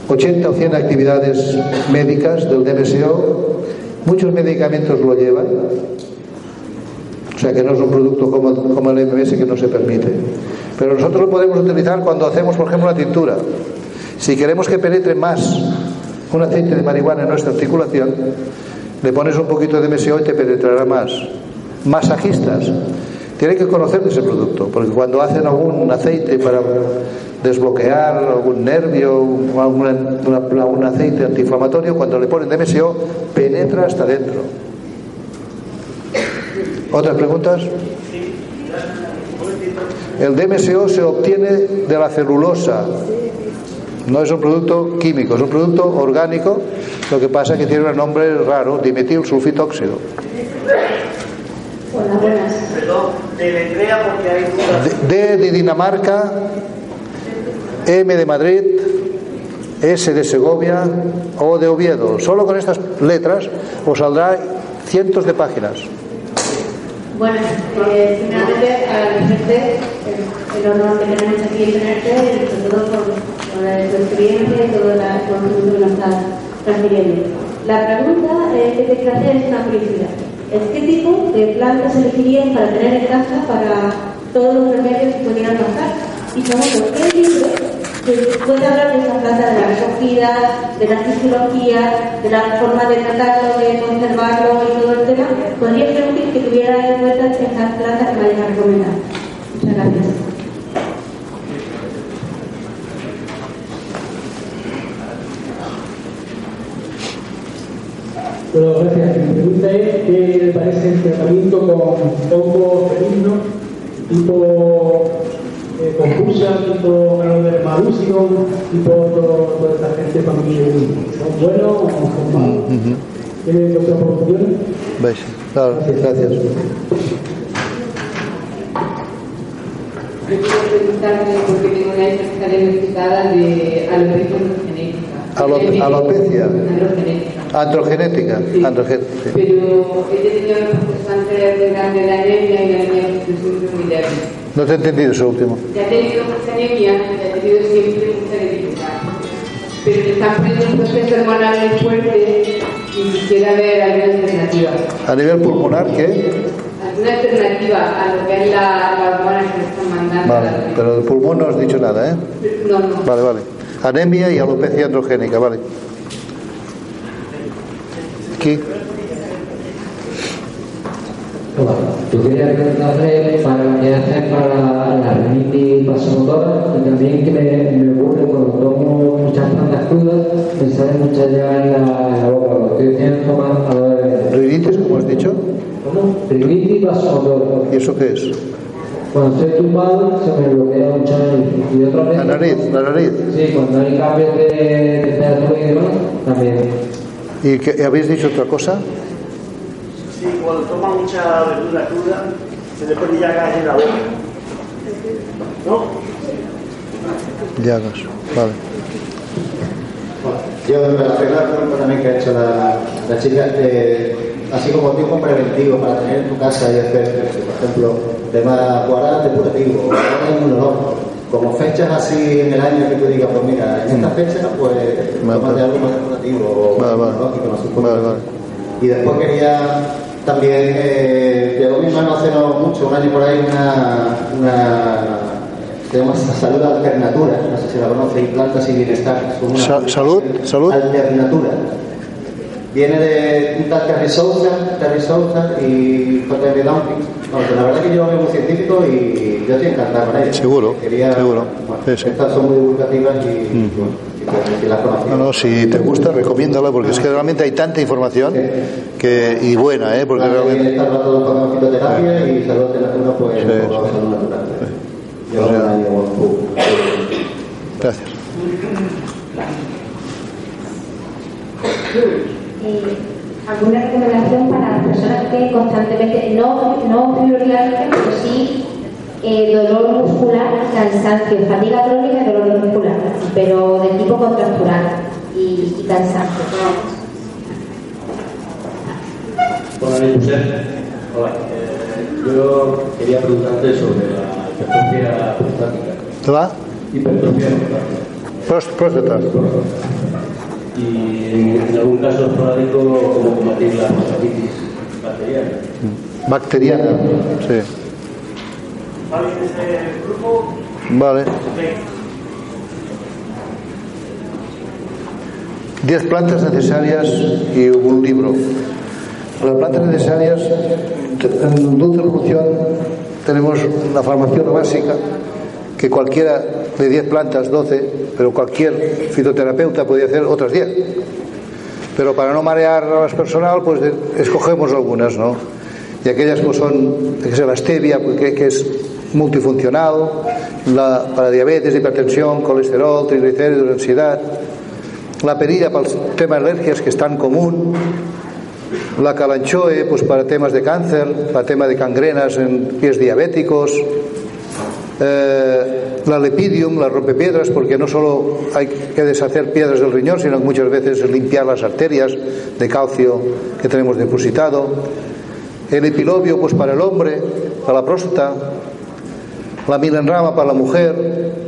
80 o 100 actividades médicas del DMSO, muchos medicamentos lo llevan, o sea que no es un producto como, el MMS que no se permite. Pero nosotros lo podemos utilizar cuando hacemos, por ejemplo, una tintura. Si queremos que penetre más un aceite de marihuana en nuestra articulación, le pones un poquito de MSO y te penetrará más. Masajistas, tienen que conocer de ese producto, porque cuando hacen algún aceite para desbloquear algún nervio, un aceite antiinflamatorio, cuando le ponen DMSO, penetra hasta dentro. ¿Otras preguntas? El DMSO se obtiene de la celulosa. No es un producto químico, es un producto orgánico. Lo que pasa es que tiene un nombre raro, dimetil sulfitóxido. Hola, buenas. Perdón, deletrea porque hay dudas. D de Dinamarca, M de Madrid, S de Segovia, O de Oviedo. Solo con estas letras os saldrá cientos de páginas. Bueno, eh, finalmente agradecerte el, el honor que tenemos aquí en tenerte y sobre todo por, por tu experiencia y todo el conocimiento que nos estás transfiriendo. La pregunta eh, que te quiero hacer es una curiosidad. ¿Es qué tipo de plantas elegirías para tener en casa para todos los remedios que pudieran pasar? Y segundo, ¿qué libro que puede hablar de esa planta, de la recogida, de la fisiología, de la forma de tratarlo, de conservarlo y todo el tema, podría ser útil que tuviera en cuenta esas plantas que me vayas a recomendar. Muchas gracias. Bueno, gracias. Mi pregunta es qué parece el tratamiento con hongos benignos, tipo confusa, tipo malusium, tipo todo- toda esta gente familia. ¿Son buenos o son malos? ¿Veis? Claro, gracias. Yo quiero preguntarle porque tengo una hija diagnosticada de alopecia androgenética. Alo- alopecia. Androgenética. Androgenética. sí. Pero ella tenía unos procesos de grande de anemia y la anemia es muy débil. No te he entendido eso último. Ya ha tenido mucha anemia y ha tenido siempre mucha debilidad. Pero le están poniendo un proceso hormonal muy fuerte y quisiera ver alguna alternativa. A nivel pulmonar, ¿qué? Alguna alternativa a lo que es la, la hormona que le están mandando. Vale, pero del pulmón no has dicho nada, ¿eh? No, no. Vale, vale. Anemia y alopecia androgénica, vale. Aquí. Hola, yo quería preguntarle para qué hacer para la rinitis vasomotora y también que me, me ocurre cuando tomo muchas plantas crudas, me sale mucha llaga en la, en la boca. Lo estoy haciendo tomar a ver. ¿Rinitis, como has dicho? ¿Cómo? Rinitis vasomotora. ¿Y eso qué es? Cuando estoy tumbado se me bloquea mucho. Y otra vez, La nariz, la nariz. Sí, cuando hay cambios de temperatura y demás, también. ¿Y qué, habéis dicho otra cosa? Sí, cuando toma mucha verdura cruda, se le pone llagas en la boca. ¿No? Llagas, vale. Yo, la primera pregunta también que ha hecho la, la chica, eh, así como tiempo preventivo para tener en tu casa y hacer, por ejemplo, tema guardar depurativo, inmunológico, como fechas así en el año que tú digas, pues mira, en esta fecha, pues tómate algo más depurativo o inmunológico, no sé cómo. Y después quería también, eh, llegó mi mano hace no mucho, un año por ahí, una, una llama Salud Alternatura, no sé si la conoce, y Plantas y Bienestar. una Sa- salud, salud. Alternatura. Viene de un tal Terry Souza, Terry Souza y J.M. Dumping. Bueno, pues la verdad que yo soy muy científico y yo estoy encantado con ellos. Seguro, Quería, seguro. bueno, Estas son muy divulgativas y, bueno, No, no, si te gusta, recomiéndala porque es que realmente hay tanta información que y buena, ¿eh? Porque realmente. Gracias. Eh, ¿Alguna recomendación para las personas que constantemente, no, no pero sí eh, dolor muscular, cansancio, fatiga crónica y dolor pero de tipo contractural y, y cansancio? Hola, José. Hola. Eh, yo quería preguntarte sobre la hipertrofia prostática. ¿Te va? Hipertrofia prostática. Prost- próstata. Y en algún caso esporádico, cómo combatir la prostatitis bacteriana. Bacteriana. Sí. Vale. 10 plantas necesarias y un libro. Las plantas necesarias, en dulce evolución, tenemos una farmacia básica que cualquiera de 10 plantas, 12, pero cualquier fitoterapeuta podría hacer otras 10. Pero para no marear a las personal, pues escogemos algunas, ¿no? Y aquellas pues son, que sea la stevia, pues, que, es multifuncional, para diabetes, hipertensión, colesterol, triglicéridos, ansiedad, la perilla para el tema de alergias que es tan común, la calanchoe pues para temas de cáncer, para tema de cangrenas en pies diabéticos, eh, la lepidium, la rompepiedras, porque no solo hay que deshacer piedras del riñón, sino muchas veces limpiar las arterias de calcio que tenemos depositado, el epilobio pues para el hombre, para la próstata, la milenrama para la mujer,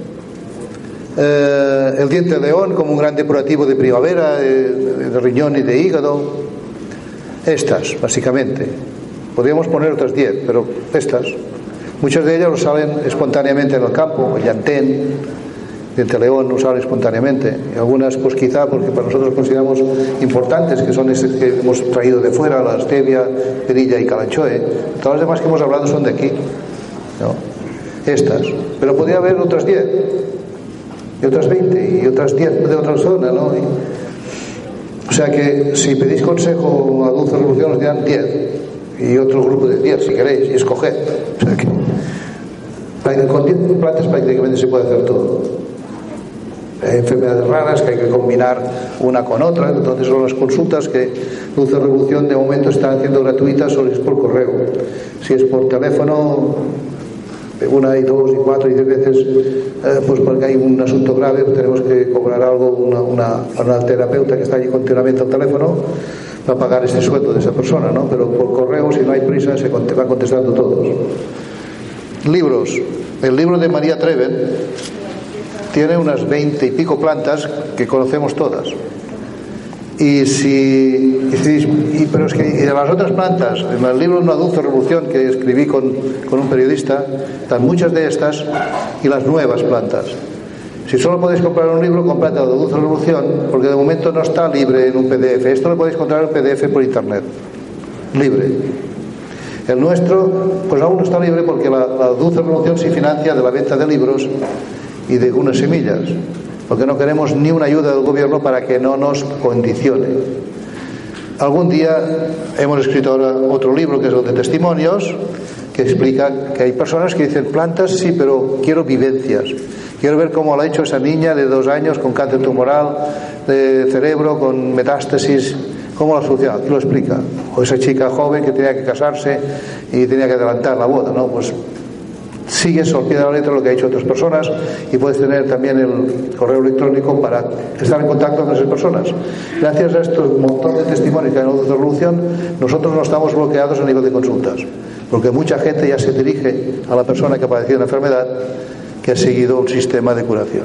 eh, el diente de león como un gran depurativo de primavera, de, de riñón y de hígado, estas, básicamente. Podríamos poner otras diez, pero estas. Muchas de ellas nos salen espontáneamente en el campo, el llantén, diente león nos sale espontáneamente. Y algunas, pues quizá, porque para nosotros consideramos importantes, que son esas que hemos traído de fuera, la stevia, perilla y calanchoe. Todas las demás que hemos hablado son de aquí. ¿no? Estas. Pero podría haber otras diez, y otras veinte, y otras diez de otra zona, ¿no? O sea que si pedís consejo a Dulce Revolución os dirán 10 y otro grupo de 10 si queréis y escoged. O sea que con 10 plantas prácticamente se puede hacer todo. Hay enfermedades raras que hay que combinar una con otra, entonces son las consultas que Dulce Revolución de momento están haciendo gratuitas o es por correo. Si es por teléfono, una y dos y cuatro y diez veces, eh, pues porque hay un asunto grave, tenemos que cobrar algo, una, una, una terapeuta que está allí continuamente al teléfono, va a pagar este sueldo de esa persona, ¿no? Pero por correo, si no hay prisa, se va contestando todos. Libros. El libro de María Treven tiene unas veinte y pico plantas que conocemos todas. Y si, pero es que de las otras plantas, en el libro Una dulce revolución que escribí con, con un periodista, están muchas de estas y las nuevas plantas. Si solo podéis comprar un libro, comprad la Dulce Revolución, porque de momento no está libre en un PDF. Esto lo podéis encontrar en PDF por internet. Libre. El nuestro, pues aún no está libre porque la, la Dulce Revolución se financia de la venta de libros y de unas semillas porque no queremos ni una ayuda del gobierno para que no nos condicione. Algún día hemos escrito otro libro que es el de testimonios, que explica que hay personas que dicen plantas sí, pero quiero vivencias. Quiero ver cómo lo ha hecho esa niña de dos años con cáncer tumoral de cerebro, con metástasis, cómo lo ha solucionado. Y lo explica. O esa chica joven que tenía que casarse y tenía que adelantar la boda, ¿no? Pues sigues al pie de la letra lo que ha hecho otras personas y puedes tener también el correo electrónico para estar en contacto con esas personas. Gracias a estos montón de testimonios que hay en la revolución, nosotros no estamos bloqueados a nivel de consultas, porque mucha gente ya se dirige a la persona que ha padecido una enfermedad que ha seguido un sistema de curación.